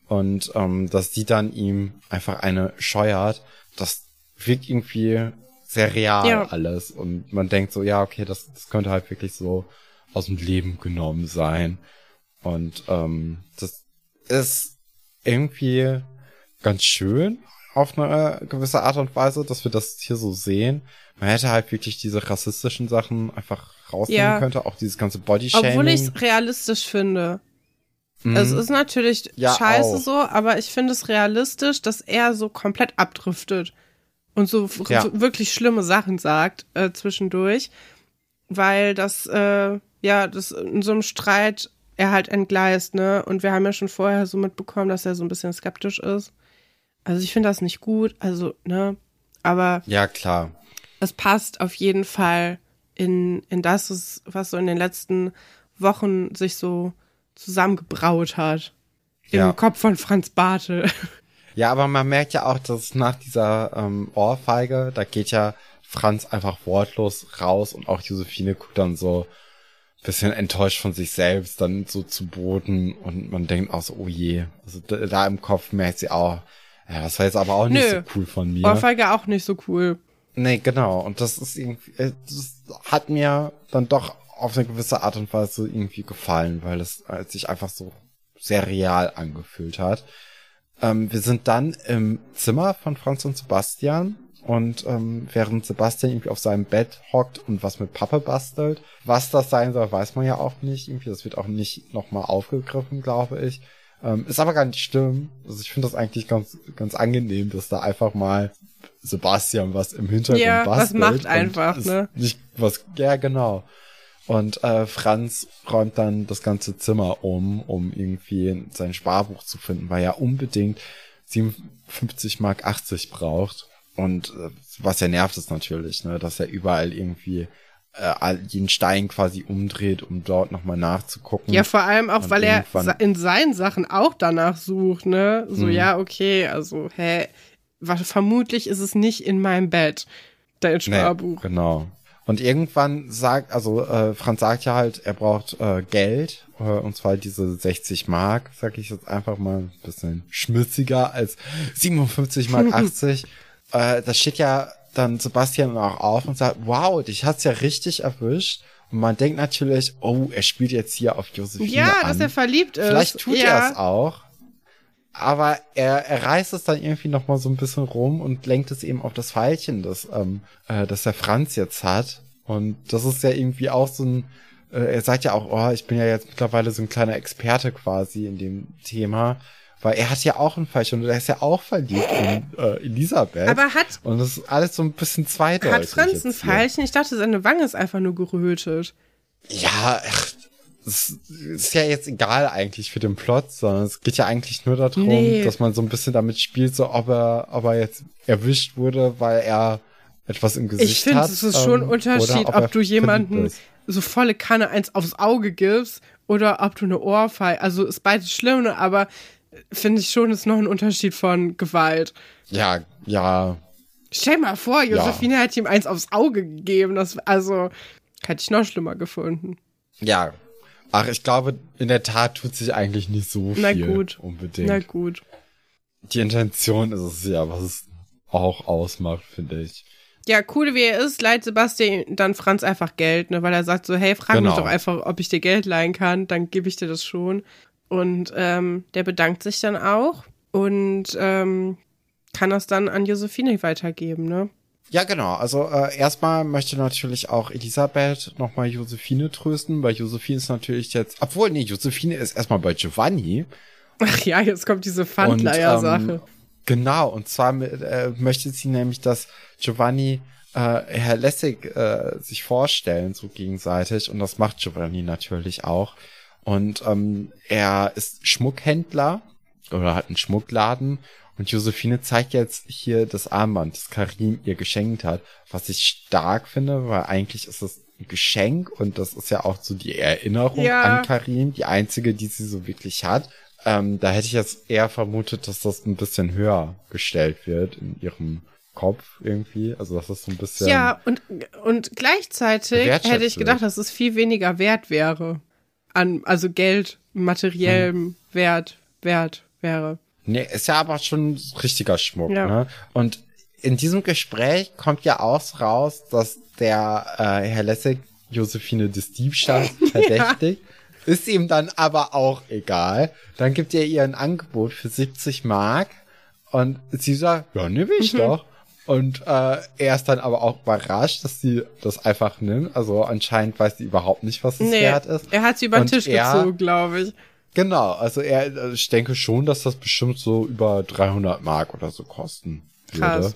Und ähm, dass sie dann ihm einfach eine scheuert, das wirkt irgendwie sehr real Ja. alles. Und man denkt so, ja, okay, das, das könnte halt wirklich so aus dem Leben genommen sein. Und ähm, das ist irgendwie ganz schön auf eine gewisse Art und Weise, dass wir das hier so sehen. Man hätte halt wirklich diese rassistischen Sachen einfach rausnehmen Ja. könnte, auch dieses ganze Bodyshaming. Obwohl ich es realistisch finde. Mhm. Es ist natürlich Ja, scheiße auch. so, aber ich finde es realistisch, dass er so komplett abdriftet und so, Ja. so wirklich schlimme Sachen sagt äh, zwischendurch, weil das äh, ja das in so einem Streit er halt entgleist, ne? Und wir haben ja schon vorher so mitbekommen, dass er so ein bisschen skeptisch ist. Also ich finde das nicht gut, also ne, aber ja, klar. es passt auf jeden Fall in, in das, was so in den letzten Wochen sich so zusammengebraut hat. Im Ja. Kopf von Franz Bartel. Ja, aber man merkt ja auch, dass nach dieser ähm, Ohrfeige, da geht ja Franz einfach wortlos raus und auch Josephine guckt dann so ein bisschen enttäuscht von sich selbst dann so zu Boden und man denkt auch so, oh je. Also da, da im Kopf merkt sie auch, ja, das war jetzt aber auch nicht Nö. so cool von mir. Ohrfeige auch nicht so cool. Nee, genau. Und das ist irgendwie, äh, das hat mir dann doch auf eine gewisse Art und Weise irgendwie gefallen, weil es äh, sich einfach so sehr real angefühlt hat. Ähm, wir sind dann im Zimmer von Franz und Sebastian und ähm, während Sebastian irgendwie auf seinem Bett hockt und was mit Pappe bastelt, was das sein soll, weiß man ja auch nicht. Irgendwie, das wird auch nicht nochmal aufgegriffen, glaube ich. Ähm, ist aber gar nicht schlimm. Also ich finde das eigentlich ganz, ganz angenehm, dass da einfach mal Sebastian was im Hintergrund Ja, was bastelt. macht und einfach, ist ne? Nicht was, ja, genau. Und äh, Franz räumt dann das ganze Zimmer um, um irgendwie sein Sparbuch zu finden, weil er unbedingt 57 Mark 80 braucht. Und äh, was er nervt ist natürlich, ne, dass er überall irgendwie äh, jeden Stein quasi umdreht, um dort nochmal nachzugucken. Ja, vor allem auch, Und weil er in seinen Sachen auch danach sucht, ne? So, Mhm. ja, okay, also, hä, wa- vermutlich ist es nicht in meinem Bett, dein Nee, Sparbuch. genau. Und irgendwann sagt, also äh, Franz sagt ja halt, er braucht äh, Geld, äh, und zwar diese 60 Mark, sag ich jetzt einfach mal, ein bisschen schmutziger als 57 Mark 80. Äh, da steht ja dann Sebastian auch auf und sagt, wow, dich hat's ja richtig erwischt. Und man denkt natürlich, oh, er spielt jetzt hier auf Josephine Ja, an. dass er verliebt ist. Vielleicht tut ja. er es auch. Aber er, er reißt es dann irgendwie noch mal so ein bisschen rum und lenkt es eben auf das Pfeilchen, das, ähm, äh, das der Franz jetzt hat. Und das ist ja irgendwie auch so ein, äh, er sagt ja auch, oh, ich bin ja jetzt mittlerweile so ein kleiner Experte quasi in dem Thema. Weil er hat ja auch ein Pfeilchen und er ist ja auch verliebt in äh, Elisabeth. Aber hat, und das ist alles so ein bisschen zweideutig. hat Franz ein. Pfeilchen? Ich dachte, seine Wange ist einfach nur gerötet. Ja, ach, es ist ja jetzt egal eigentlich für den Plot, sondern es geht ja eigentlich nur darum, Nee. dass man so ein bisschen damit spielt, so ob er, ob er jetzt erwischt wurde, weil er etwas im Gesicht Ich finde, hat. es ist schon ein ähm, Unterschied, oder ob, er du jemanden so volle Kanne eins aufs Auge gibst oder ob du eine Ohrfeige. Also ist beides schlimm, ne? aber finde ich schon, ist noch ein Unterschied von Gewalt. Ja, ja, Stell mal vor, Josephine hat ihm eins aufs Auge gegeben. Das, also, hätte ich noch schlimmer gefunden. ja. Ach, ich glaube, in der Tat tut sich eigentlich nicht so Na viel gut. unbedingt. Na gut. Die Intention ist es ja, was es auch ausmacht, finde ich. Ja, cool wie er ist, leiht Sebastian dann Franz einfach Geld, ne, weil er sagt so, hey, frag Genau. mich doch einfach, ob ich dir Geld leihen kann, dann gebe ich dir das schon. Und ähm, der bedankt sich dann auch und ähm, kann das dann an Josephine weitergeben, ne? Ja, genau. Also äh, erstmal möchte natürlich auch Elisabeth nochmal Josephine trösten, weil Josephine ist natürlich jetzt, obwohl, nee, Josephine ist erstmal bei Giovanni. Ach ja, jetzt kommt diese Pfandleier-Sache. ähm, Genau, und zwar äh, möchte sie nämlich, dass Giovanni äh, Herr Lessig äh, sich vorstellen, so gegenseitig. Und das macht Giovanni natürlich auch. Und ähm, er ist Schmuckhändler oder hat einen Schmuckladen. Und Josephine zeigt jetzt hier das Armband, das Karim ihr geschenkt hat, was ich stark finde, weil eigentlich ist es ein Geschenk und das ist ja auch so die Erinnerung Ja. an Karim, die einzige, die sie so wirklich hat. Ähm, da hätte ich jetzt eher vermutet, dass das ein bisschen höher gestellt wird in ihrem Kopf irgendwie. Also dass das so ein bisschen. Ja, und, und gleichzeitig hätte ich gedacht, dass es viel weniger wert wäre. An, also Geld, materiellem Hm. Wert, Wert wäre. Nee, ist ja aber schon richtiger Schmuck, Ja. ne? Und in diesem Gespräch kommt ja auch raus, dass der äh, Herr Lessig Josephine des Diebstahls verdächtigt. Ist ihm dann aber auch egal. Dann gibt er ihr ein Angebot für 70 Mark und sie sagt, ja, nehme ich mhm. doch. Und äh, er ist dann aber auch überrascht, dass sie das einfach nimmt. Also anscheinend weiß sie überhaupt nicht, was es nee, wert ist. Er hat sie über den Tisch gezogen, glaube ich. Genau, also er, ich denke schon, dass das bestimmt so über 300 Mark oder so kosten würde. Krass.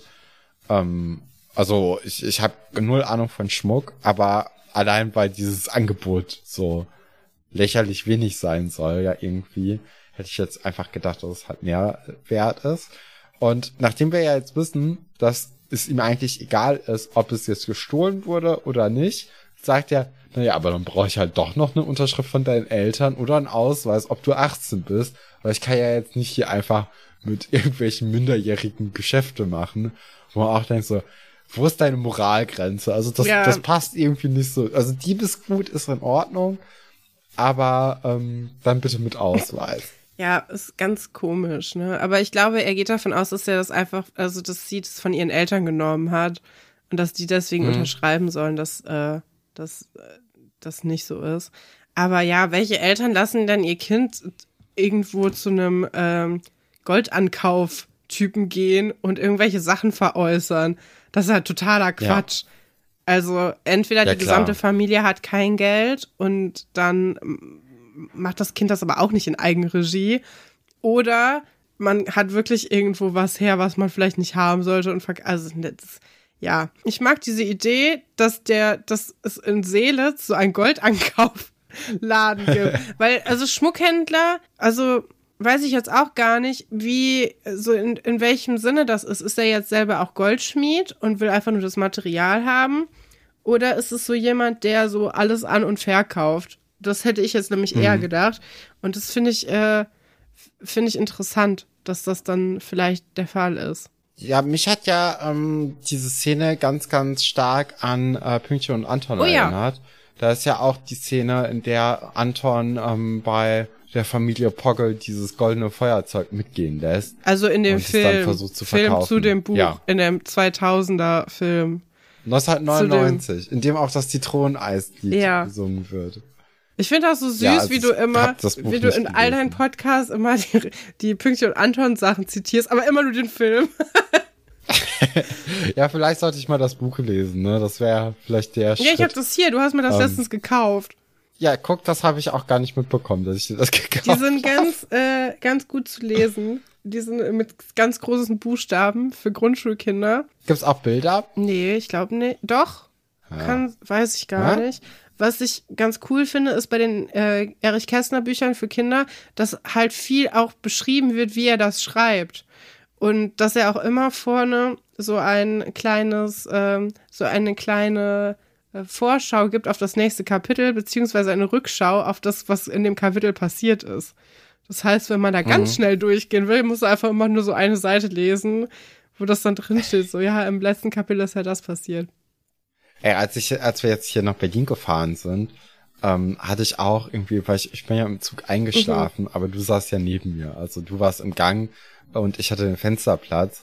Ähm, also ich, ich habe null Ahnung von Schmuck, aber allein weil dieses Angebot so lächerlich wenig sein soll, ja irgendwie, hätte ich jetzt einfach gedacht, dass es halt mehr wert ist. Und nachdem wir ja jetzt wissen, dass es ihm eigentlich egal ist, ob es jetzt gestohlen wurde oder nicht, sagt er, naja, aber dann brauche ich halt doch noch eine Unterschrift von deinen Eltern oder einen Ausweis, ob du 18 bist. Weil ich kann ja jetzt nicht hier einfach mit irgendwelchen minderjährigen Geschäfte machen, wo man auch denkt so, wo ist deine Moralgrenze? Also das, ja. das passt irgendwie nicht so. Also Diebesgut ist in Ordnung, aber ähm, dann bitte mit Ausweis. Ja, ist ganz komisch, ne? Aber ich glaube, er geht davon aus, dass er das einfach, also dass sie das von ihren Eltern genommen hat und dass die deswegen mhm. unterschreiben sollen, dass äh, das, äh, das nicht so ist. Aber ja, welche Eltern lassen denn ihr Kind irgendwo zu einem ähm, Goldankauf-Typen gehen und irgendwelche Sachen veräußern? Das ist halt totaler Quatsch. Ja. Also entweder ja, die gesamte klar. Familie hat kein Geld und dann macht das Kind das aber auch nicht in Eigenregie. Oder man hat wirklich irgendwo was her, was man vielleicht nicht haben sollte und also das, ja, ich mag diese Idee, dass der, dass es in Seelitz so ein Goldankaufladen gibt, weil also Schmuckhändler, also weiß ich jetzt auch gar nicht, wie so in, in welchem Sinne das ist. Ist er jetzt selber auch Goldschmied und will einfach nur das Material haben? Oder ist es so jemand, der so alles an und verkauft? Das hätte ich jetzt nämlich mhm. eher gedacht. Und das finde ich, äh, finde ich interessant, dass das dann vielleicht der Fall ist. Ja, mich hat ja ähm, diese Szene ganz, ganz stark an äh, Pünktchen und Anton oh, erinnert. Ja. Da ist ja auch die Szene, in der Anton ähm, bei der Familie Poggle dieses goldene Feuerzeug mitgehen lässt. Also in dem Film, zu Film zu dem Buch, ja. in dem 2000er Film. 1999, in dem auch das Zitroneneislied ja. gesungen wird. Ich finde das so süß, ja, wie du immer, wie du in all deinen Podcasts immer die, die Pünktchen und Anton Sachen zitierst, aber immer nur den Film. ja, vielleicht sollte ich mal das Buch lesen, ne? Das wäre vielleicht der Schritt. Ja, ich habe das hier. Du hast mir das ähm, letztens gekauft. Ja, guck, das habe ich auch gar nicht mitbekommen, dass ich dir das gekauft habe. Die sind ganz, äh, ganz gut zu lesen. Die sind mit ganz großen Buchstaben für Grundschulkinder. Gibt's auch Bilder? Nee, ich glaube nicht. Doch. Ja. Kann, weiß ich gar ja? nicht. Was ich ganz cool finde, ist bei den äh, Erich Kästner Büchern für Kinder, dass halt viel auch beschrieben wird, wie er das schreibt. Und dass er auch immer vorne so ein kleines, ähm, so eine kleine äh, Vorschau gibt auf das nächste Kapitel, beziehungsweise eine Rückschau auf das, was in dem Kapitel passiert ist. Das heißt, wenn man da ganz mhm. schnell durchgehen will, muss er einfach immer nur so eine Seite lesen, wo das dann drin steht. So, ja, im letzten Kapitel ist ja das passiert. Ey, als ich, als wir jetzt hier nach Berlin gefahren sind, ähm, hatte ich auch irgendwie, weil ich, ich bin ja im Zug eingeschlafen, mhm. aber du saßt ja neben mir. Also du warst im Gang und ich hatte den Fensterplatz.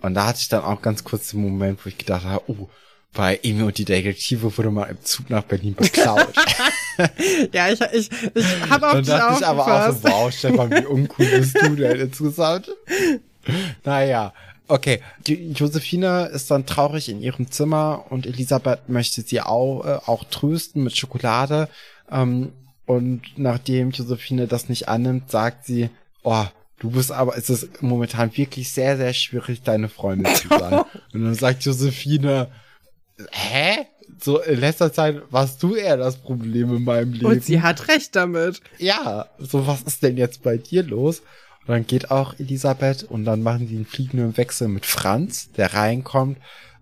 Und da hatte ich dann auch ganz kurz den Moment, wo ich gedacht habe, oh, bei Emi und die Detektive wurde mal im Zug nach Berlin beklaut. ja, ich, ich, ich habe auch Dann dachte ich aber auch so, wow, Stefan, wie uncool bist du denn insgesamt? naja, okay. Die Josephine ist dann traurig in ihrem Zimmer und Elisabeth möchte sie auch, äh, auch trösten mit Schokolade. Ähm, und nachdem Josephine das nicht annimmt, sagt sie, oh, du bist aber, es ist momentan wirklich sehr, sehr schwierig, deine Freundin zu sein. und dann sagt Josephine, hä? So in letzter Zeit warst du eher das Problem in meinem Leben. Und sie hat recht damit. Ja, so was ist denn jetzt bei dir los? Und dann geht auch Elisabeth und dann machen die einen fliegenden Wechsel mit Franz, der reinkommt.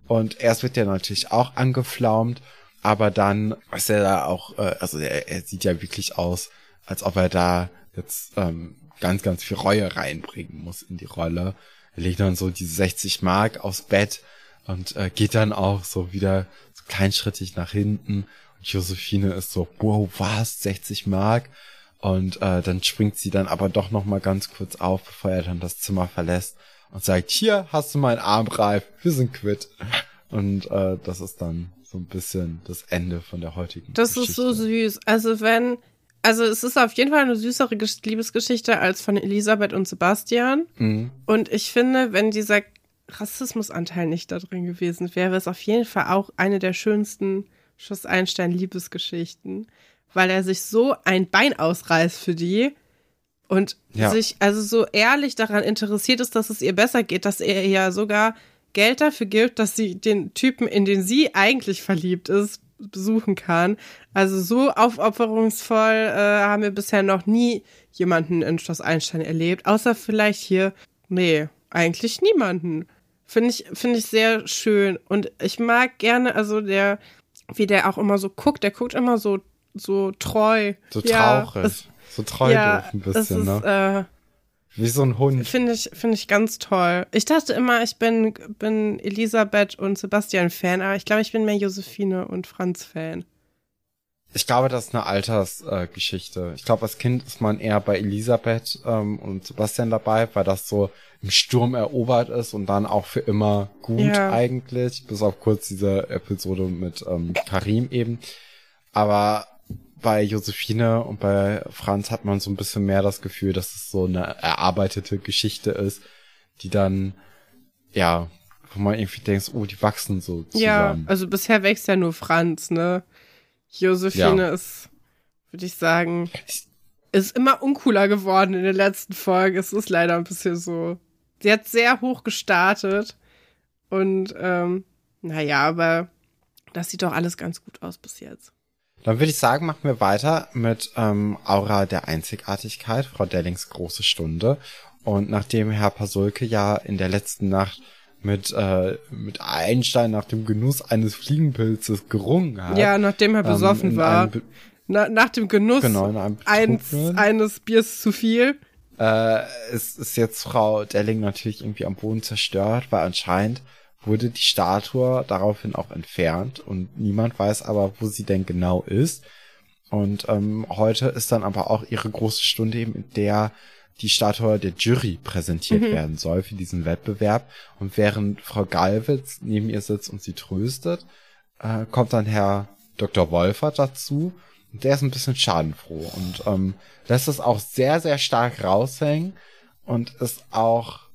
Und erst wird der natürlich auch angeflaumt, aber dann ist er da auch, äh, also er, er sieht ja wirklich aus, als ob er da jetzt ähm, ganz, ganz viel Reue reinbringen muss in die Rolle. Er legt dann so diese 60 Mark aufs Bett und äh, geht dann auch so wieder so kleinschrittig nach hinten. Und Josephine ist so, wow, was, 60 Mark? Und äh, dann springt sie dann aber doch noch mal ganz kurz auf, bevor er dann das Zimmer verlässt und sagt, hier hast du meinen Armreif, wir sind quitt. Und äh, das ist dann so ein bisschen das Ende von der heutigen Das Geschichte. ist so süß. Also wenn also es ist auf jeden Fall eine süßere Liebesgeschichte als von Elisabeth und Sebastian. Mhm. Und ich finde, wenn dieser Rassismusanteil nicht da drin gewesen wäre, wäre es auf jeden Fall auch eine der schönsten Schuss Einstein Liebesgeschichten, weil er sich so ein Bein ausreißt für die und ja. sich also so ehrlich daran interessiert ist, dass es ihr besser geht, dass er ja sogar Geld dafür gibt, dass sie den Typen, in den sie eigentlich verliebt ist, besuchen kann. Also so aufopferungsvoll äh, haben wir bisher noch nie jemanden in Schloss Einstein erlebt, außer vielleicht hier, nee, eigentlich niemanden. Finde ich, finde ich sehr schön. Und ich mag gerne, also der, wie der auch immer so guckt, der guckt immer so, so treu. So traurig. Ja, es, so treu ja, ein bisschen, ist, ne? Äh, Wie so ein Hund. Finde ich, finde ich ganz toll. Ich dachte immer, ich bin, bin Elisabeth und Sebastian Fan, aber ich glaube, ich bin mehr Josephine und Franz Fan. Ich glaube, das ist eine Altersgeschichte. Äh, ich glaube, als Kind ist man eher bei Elisabeth ähm, und Sebastian dabei, weil das so im Sturm erobert ist und dann auch für immer gut ja. eigentlich, bis auf kurz diese Episode mit ähm, Karim eben. Aber bei Josephine und bei Franz hat man so ein bisschen mehr das Gefühl, dass es so eine erarbeitete Geschichte ist, die dann, ja, wo man irgendwie denkt, oh, die wachsen so zusammen. Ja, also bisher wächst ja nur Franz, ne? Josephine ja. ist, würde ich sagen, ist immer uncooler geworden in der letzten Folge. Es ist leider ein bisschen so. Sie hat sehr hoch gestartet und ähm, naja, aber das sieht doch alles ganz gut aus bis jetzt. Dann würde ich sagen, machen wir weiter mit ähm, Aura der Einzigartigkeit, Frau Dellings große Stunde. Und nachdem Herr Pasulke ja in der letzten Nacht mit, äh, mit Einstein nach dem Genuss eines Fliegenpilzes gerungen hat. Ja, nachdem er ähm, besoffen ähm, war. Na, nach dem Genuss genau, eins, eines Biers zu viel. Äh, ist, ist jetzt Frau Delling natürlich irgendwie am Boden zerstört, weil anscheinend wurde die Statue daraufhin auch entfernt und niemand weiß aber, wo sie denn genau ist. Und ähm, heute ist dann aber auch ihre große Stunde eben, in der die Statue der Jury präsentiert mhm. werden soll für diesen Wettbewerb. Und während Frau Galwitz neben ihr sitzt und sie tröstet, äh, kommt dann Herr Dr. Wolfert dazu. Und der ist ein bisschen schadenfroh und ähm, lässt es auch sehr, sehr stark raushängen und ist auch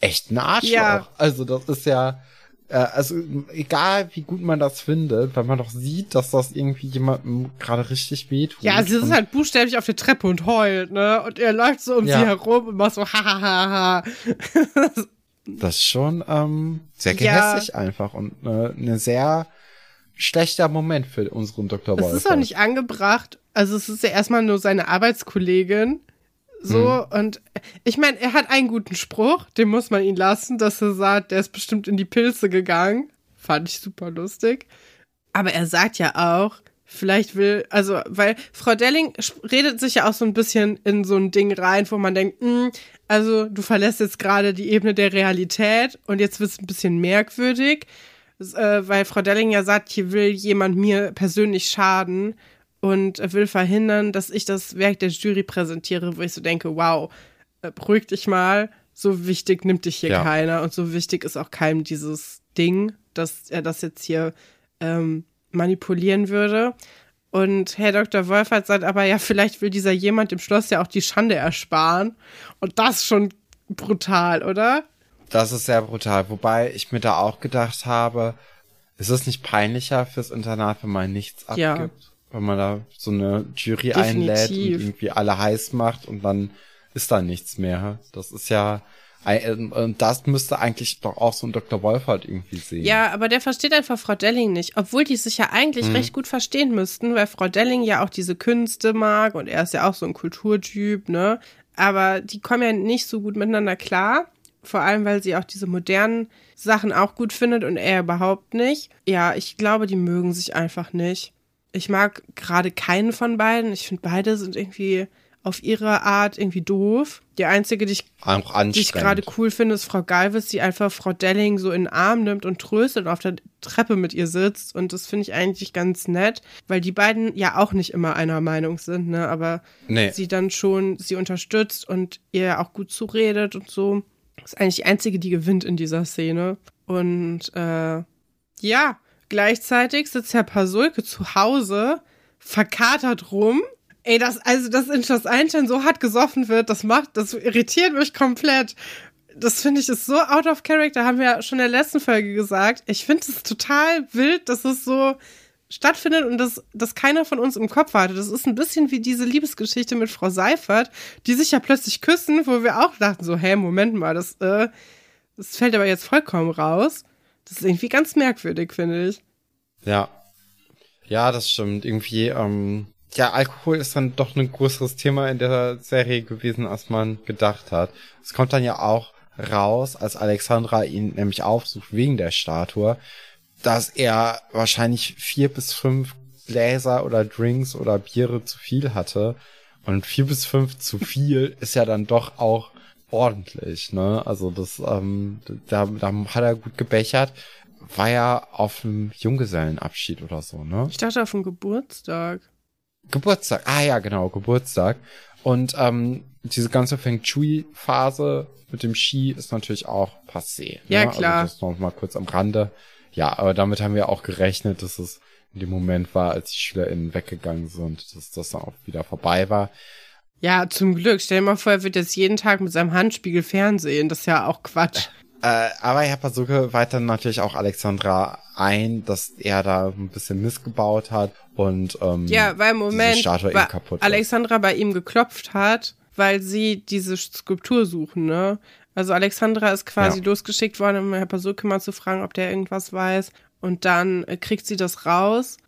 echt ein Arschloch. Ja. Also das ist ja, äh, also egal wie gut man das findet, wenn man doch sieht, dass das irgendwie jemandem gerade richtig wehtut. Ja, sie ist halt buchstäblich auf der Treppe und heult, ne? Und er läuft so um ja. sie herum und macht so hahaha. das ist schon ähm, sehr gehässig ja. einfach und äh, eine sehr schlechter Moment für unseren Dr. Wolf. Es ist auch nicht angebracht. Also es ist ja erstmal nur seine Arbeitskollegin so, mhm. und ich meine, er hat einen guten Spruch, den muss man ihn lassen, dass er sagt, der ist bestimmt in die Pilze gegangen. Fand ich super lustig. Aber er sagt ja auch, vielleicht will, also, weil Frau Delling redet sich ja auch so ein bisschen in so ein Ding rein, wo man denkt, mh, hm, also du verlässt jetzt gerade die Ebene der Realität und jetzt wird es ein bisschen merkwürdig, äh, weil Frau Delling ja sagt, hier will jemand mir persönlich schaden und will verhindern, dass ich das Werk der Jury präsentiere, wo ich so denke, wow, äh, beruhig dich mal, so wichtig nimmt dich hier ja. keiner und so wichtig ist auch keinem dieses Ding, dass er das jetzt hier ähm, manipulieren würde. Und Herr Dr. Wolfert sagt aber, ja, vielleicht will dieser jemand im Schloss ja auch die Schande ersparen. Und das schon brutal, oder? Das ist sehr brutal. Wobei ich mir da auch gedacht habe, ist es nicht peinlicher fürs Internat, wenn man nichts abgibt? Ja wenn man da so eine Jury Definitiv. einlädt und irgendwie alle heiß macht und dann ist da nichts mehr. Das ist ja, und das müsste eigentlich doch auch so ein Dr. Wolf halt irgendwie sehen. Ja, aber der versteht einfach Frau Delling nicht, obwohl die sich ja eigentlich mhm. recht gut verstehen müssten, weil Frau Delling ja auch diese Künste mag und er ist ja auch so ein Kulturtyp, ne? Aber die kommen ja nicht so gut miteinander klar. Vor allem, weil sie auch diese modernen Sachen auch gut findet und er überhaupt nicht. Ja, ich glaube, die mögen sich einfach nicht. Ich mag gerade keinen von beiden. Ich finde, beide sind irgendwie auf ihre Art irgendwie doof. Die einzige, die ich, die ich gerade cool finde, ist Frau Galvis, die einfach Frau Delling so in den Arm nimmt und tröstet und auf der Treppe mit ihr sitzt. Und das finde ich eigentlich ganz nett, weil die beiden ja auch nicht immer einer Meinung sind, ne? Aber nee. sie dann schon sie unterstützt und ihr auch gut zuredet und so. Ist eigentlich die einzige, die gewinnt in dieser Szene. Und äh, ja, Gleichzeitig sitzt Herr Pasulke zu Hause, verkatert rum. Ey, das, also, dass in Schloss Einstein so hart gesoffen wird, das macht, das irritiert mich komplett. Das finde ich ist so out of character, haben wir ja schon in der letzten Folge gesagt. Ich finde es total wild, dass es so stattfindet und dass das keiner von uns im Kopf hatte. Das ist ein bisschen wie diese Liebesgeschichte mit Frau Seifert, die sich ja plötzlich küssen, wo wir auch dachten so, hä, Moment mal, das, äh, das fällt aber jetzt vollkommen raus. Das ist irgendwie ganz merkwürdig, finde ich. Ja. Ja, das stimmt. Irgendwie, ähm, ja, Alkohol ist dann doch ein größeres Thema in der Serie gewesen, als man gedacht hat. Es kommt dann ja auch raus, als Alexandra ihn nämlich aufsucht wegen der Statue, dass er wahrscheinlich vier bis fünf Gläser oder Drinks oder Biere zu viel hatte. Und vier bis fünf zu viel ist ja dann doch auch ordentlich, ne? Also das, ähm, da, da hat er gut gebechert. War ja auf einem Junggesellenabschied oder so, ne? Ich dachte auf dem Geburtstag. Geburtstag. Ah ja, genau, Geburtstag. Und ähm, diese ganze Feng Shui-Phase mit dem Ski ist natürlich auch passé. Ja, ne? klar. Also das noch mal kurz am Rande. Ja, aber damit haben wir auch gerechnet, dass es in dem Moment war, als die SchülerInnen weggegangen sind, dass das dann auch wieder vorbei war. Ja, zum Glück. Stell dir mal vor, er wird jetzt jeden Tag mit seinem Handspiegel Fernsehen. Das ist ja auch Quatsch. Äh, aber Herr Pasuke weiter natürlich auch Alexandra ein, dass er da ein bisschen missgebaut hat und ähm, ja, weil im Moment Statue eben kaputt Alexandra ist. bei ihm geklopft hat, weil sie diese Skulptur suchen, ne? Also Alexandra ist quasi ja. losgeschickt worden, um Herr Pasuke mal zu fragen, ob der irgendwas weiß. Und dann äh, kriegt sie das raus.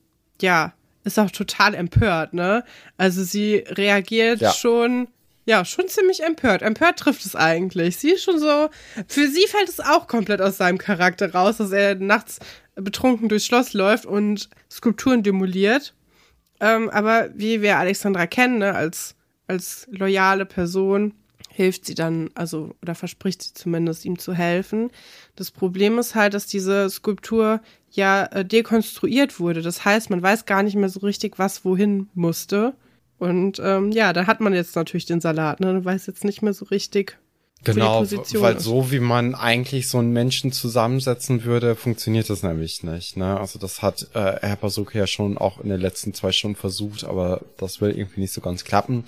Ja, ist auch total empört, ne? Also sie reagiert ja. schon ja, schon ziemlich empört. Empört trifft es eigentlich. Sie ist schon so, für sie fällt es auch komplett aus seinem Charakter raus, dass er nachts betrunken durchs Schloss läuft und Skulpturen demoliert. Ähm, aber wie wir Alexandra kennen, ne, als, als loyale Person, hilft sie dann, also, oder verspricht sie zumindest, ihm zu helfen. Das Problem ist halt, dass diese Skulptur ja äh, dekonstruiert wurde. Das heißt, man weiß gar nicht mehr so richtig, was wohin musste. Und ähm, ja, da hat man jetzt natürlich den Salat, ne? Du weißt jetzt nicht mehr so richtig. Genau, weil ist. so wie man eigentlich so einen Menschen zusammensetzen würde, funktioniert das nämlich nicht. Ne? Also das hat äh, Herr Pasuke ja schon auch in den letzten zwei Stunden versucht, aber das will irgendwie nicht so ganz klappen.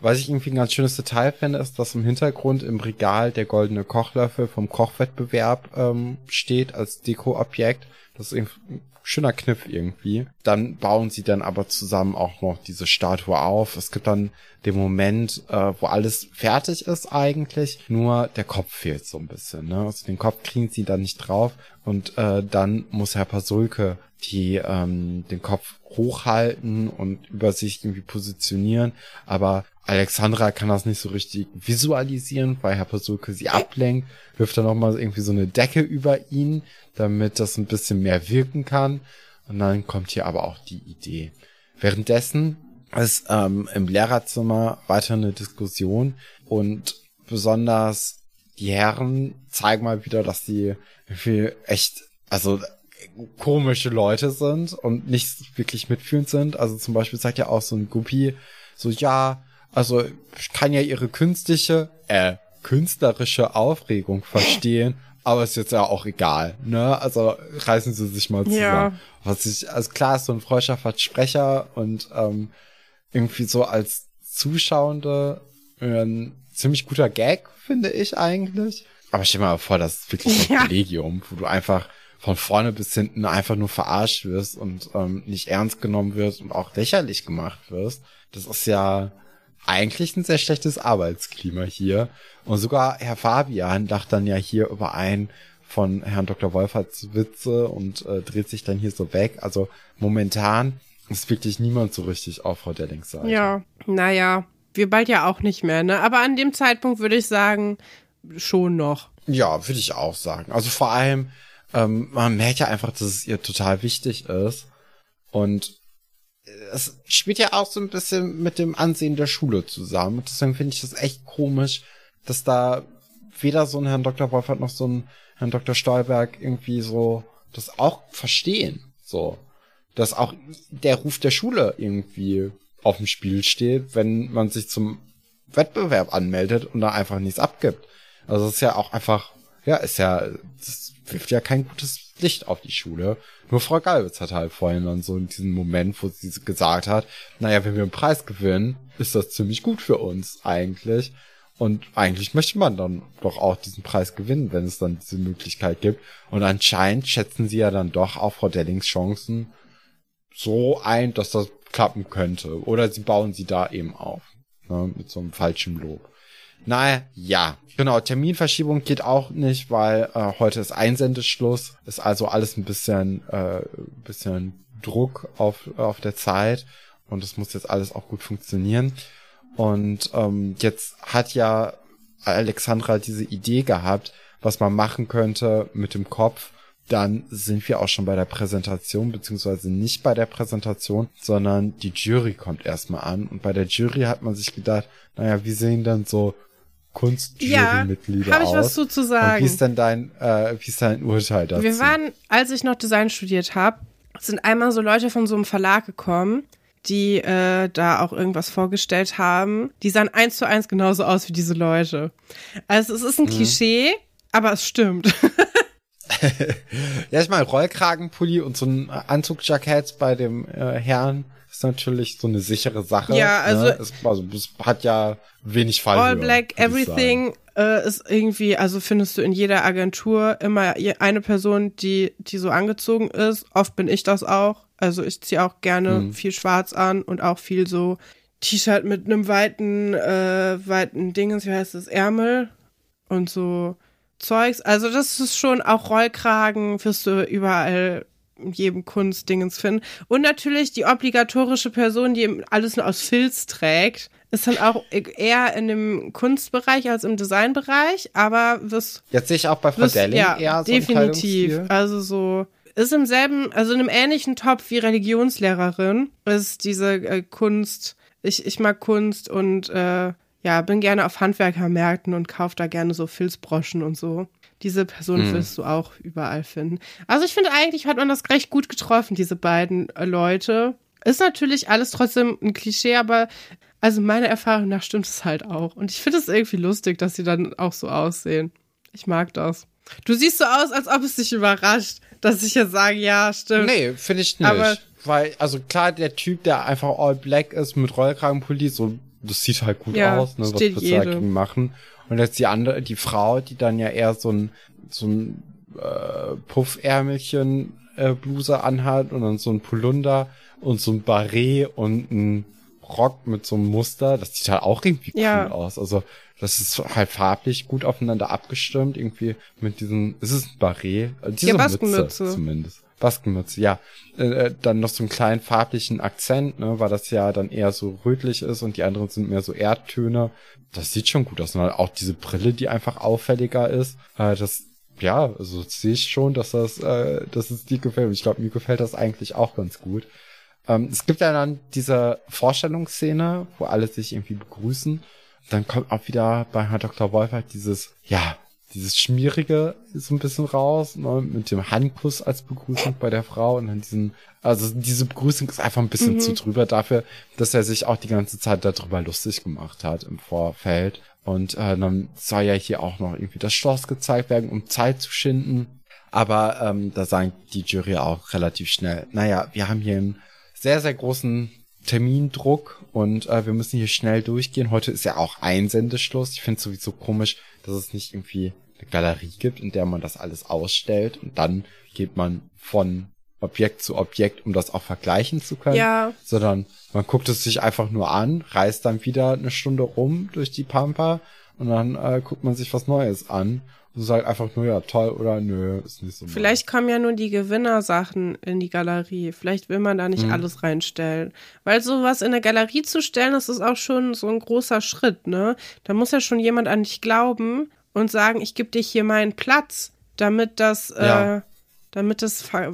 Was ich irgendwie ein ganz schönes Detail finde, ist, dass im Hintergrund im Regal der goldene Kochlöffel vom Kochwettbewerb ähm, steht als Dekoobjekt. Das ist irgendwie schöner Kniff irgendwie. Dann bauen sie dann aber zusammen auch noch diese Statue auf. Es gibt dann den Moment, äh, wo alles fertig ist eigentlich, nur der Kopf fehlt so ein bisschen. Ne? Also den Kopf kriegen sie dann nicht drauf und äh, dann muss Herr Pasulke die ähm, den Kopf hochhalten und über sich irgendwie positionieren, aber Alexandra kann das nicht so richtig visualisieren, weil Herr Pasulke sie ablenkt, wirft dann nochmal irgendwie so eine Decke über ihn, damit das ein bisschen mehr wirken kann. Und dann kommt hier aber auch die Idee. Währenddessen ist ähm, im Lehrerzimmer weiter eine Diskussion und besonders die Herren zeigen mal wieder, dass die irgendwie echt, also komische Leute sind und nicht wirklich mitfühlend sind. Also zum Beispiel sagt ja auch so ein Guppi so, ja, also ich kann ja ihre künstliche, äh, künstlerische Aufregung verstehen, aber ist jetzt ja auch egal, ne? Also reißen sie sich mal zusammen. Ja. Was ich, also klar ist so ein freundschafter Sprecher und ähm, irgendwie so als Zuschauende ein ziemlich guter Gag, finde ich eigentlich. Aber stell dir mal vor, das ist wirklich ein ja. Kollegium, wo du einfach von vorne bis hinten einfach nur verarscht wirst und ähm, nicht ernst genommen wirst und auch lächerlich gemacht wirst. Das ist ja eigentlich ein sehr schlechtes Arbeitsklima hier. Und sogar Herr Fabian lacht dann ja hier über einen von Herrn Dr. Wolferts Witze und äh, dreht sich dann hier so weg. Also momentan ist wirklich niemand so richtig auf Frau Dellings Seite. Ja, naja, wir bald ja auch nicht mehr, ne? Aber an dem Zeitpunkt würde ich sagen, schon noch. Ja, würde ich auch sagen. Also vor allem, ähm, man merkt ja einfach, dass es ihr total wichtig ist. Und es spielt ja auch so ein bisschen mit dem Ansehen der Schule zusammen. Deswegen finde ich das echt komisch, dass da weder so ein Herrn Dr. Wolfert noch so ein Herrn Dr. Stolberg irgendwie so das auch verstehen. So. Dass auch der Ruf der Schule irgendwie auf dem Spiel steht, wenn man sich zum Wettbewerb anmeldet und da einfach nichts abgibt. Also es ist ja auch einfach ja, ist ja, das wirft ja kein gutes Licht auf die Schule. Nur Frau Galwitz hat halt vorhin dann so in diesem Moment, wo sie gesagt hat, naja, wenn wir einen Preis gewinnen, ist das ziemlich gut für uns eigentlich. Und eigentlich möchte man dann doch auch diesen Preis gewinnen, wenn es dann diese Möglichkeit gibt. Und anscheinend schätzen sie ja dann doch auch Frau Dellings Chancen so ein, dass das klappen könnte. Oder sie bauen sie da eben auf. Ne, mit so einem falschen Lob. Naja, ja. Genau, Terminverschiebung geht auch nicht, weil äh, heute ist Einsendeschluss. Ist also alles ein bisschen, äh, bisschen Druck auf, auf der Zeit. Und es muss jetzt alles auch gut funktionieren. Und ähm, jetzt hat ja Alexandra diese Idee gehabt, was man machen könnte mit dem Kopf. Dann sind wir auch schon bei der Präsentation, beziehungsweise nicht bei der Präsentation, sondern die Jury kommt erstmal an. Und bei der Jury hat man sich gedacht, naja, wie sehen dann so Kunstjury-Mitglieder ja, hab ich aus? was zu, sagen. Und wie ist denn dein, äh, wie ist dein Urteil dazu? Wir waren, als ich noch Design studiert habe, sind einmal so Leute von so einem Verlag gekommen, die äh, da auch irgendwas vorgestellt haben. Die sahen eins zu eins genauso aus wie diese Leute. Also es ist ein mhm. Klischee, aber es stimmt. ja, ich meine, Rollkragenpulli und so ein Anzugjackett bei dem äh, Herrn ist natürlich so eine sichere Sache. Ja, also, ne? es, also es hat ja wenig Fall. All Black Everything äh, ist irgendwie, also findest du in jeder Agentur immer eine Person, die die so angezogen ist. Oft bin ich das auch. Also ich ziehe auch gerne mhm. viel Schwarz an und auch viel so T-Shirt mit einem weiten, äh, weiten Dingens, wie heißt das, Ärmel und so Zeugs. Also das ist schon auch Rollkragen, wirst du überall in jedem Kunstdingens finden. Und natürlich die obligatorische Person, die alles nur aus Filz trägt, ist dann auch eher in dem Kunstbereich als im Designbereich, aber wirst Jetzt sehe ich auch bei Frau Delling ja, eher so definitiv. Also so ist im selben, also in einem ähnlichen Topf wie Religionslehrerin ist diese äh, Kunst. Ich, ich mag Kunst und äh, ja, bin gerne auf Handwerkermärkten und kaufe da gerne so Filzbroschen und so. Diese Person mhm. wirst du auch überall finden. Also ich finde eigentlich hat man das recht gut getroffen, diese beiden äh, Leute. Ist natürlich alles trotzdem ein Klischee, aber also meiner Erfahrung nach stimmt es halt auch. Und ich finde es irgendwie lustig, dass sie dann auch so aussehen. Ich mag das. Du siehst so aus, als ob es dich überrascht, dass ich jetzt sage, ja, stimmt. Nee, finde ich nicht. Aber Weil, also klar, der Typ, der einfach all black ist mit Rollkragenpulli, so, das sieht halt gut ja, aus, ne, was willst du dagegen machen? Und jetzt die andere, die Frau, die dann ja eher so ein, so ein äh, Puffärmelchen äh, Bluse anhat und dann so ein Polunder und so ein Barret und ein Rock mit so einem Muster, das sieht halt auch irgendwie cool ja. aus. Also das ist halt farblich gut aufeinander abgestimmt, irgendwie mit diesem, ist es ein Barret? Äh, diese ja, Mütze zumindest. Baskenmütze, ja. Äh, äh, dann noch so einen kleinen farblichen Akzent, ne, weil das ja dann eher so rötlich ist und die anderen sind mehr so Erdtöne. Das sieht schon gut aus. Und auch diese Brille, die einfach auffälliger ist, äh, das, ja, also sehe ich schon, dass das, äh, dass es dir gefällt. Und ich glaube, mir gefällt das eigentlich auch ganz gut. Ähm, es gibt ja dann diese Vorstellungsszene, wo alle sich irgendwie begrüßen. Dann kommt auch wieder bei Herrn Dr. Wolf halt dieses, ja, dieses Schmierige so ein bisschen raus, ne, mit dem Handkuss als Begrüßung bei der Frau und dann diesen, also diese Begrüßung ist einfach ein bisschen mhm. zu drüber dafür, dass er sich auch die ganze Zeit darüber lustig gemacht hat im Vorfeld. Und äh, dann soll ja hier auch noch irgendwie das Schloss gezeigt werden, um Zeit zu schinden. Aber ähm, da sagen die Jury auch relativ schnell, naja, wir haben hier einen sehr, sehr großen Termindruck und äh, wir müssen hier schnell durchgehen. Heute ist ja auch Einsendeschluss. Ich finde es sowieso komisch, dass es nicht irgendwie Galerie gibt, in der man das alles ausstellt und dann geht man von Objekt zu Objekt, um das auch vergleichen zu können, ja. sondern man guckt es sich einfach nur an, reist dann wieder eine Stunde rum durch die Pampa und dann äh, guckt man sich was Neues an und sagt einfach nur ja toll oder nö, ist nicht so. Vielleicht kommen ja nur die Gewinnersachen in die Galerie. Vielleicht will man da nicht hm. alles reinstellen, weil sowas in eine Galerie zu stellen, das ist auch schon so ein großer Schritt, ne? Da muss ja schon jemand an dich glauben und sagen, ich gebe dir hier meinen Platz, damit das, ja. äh, damit das ver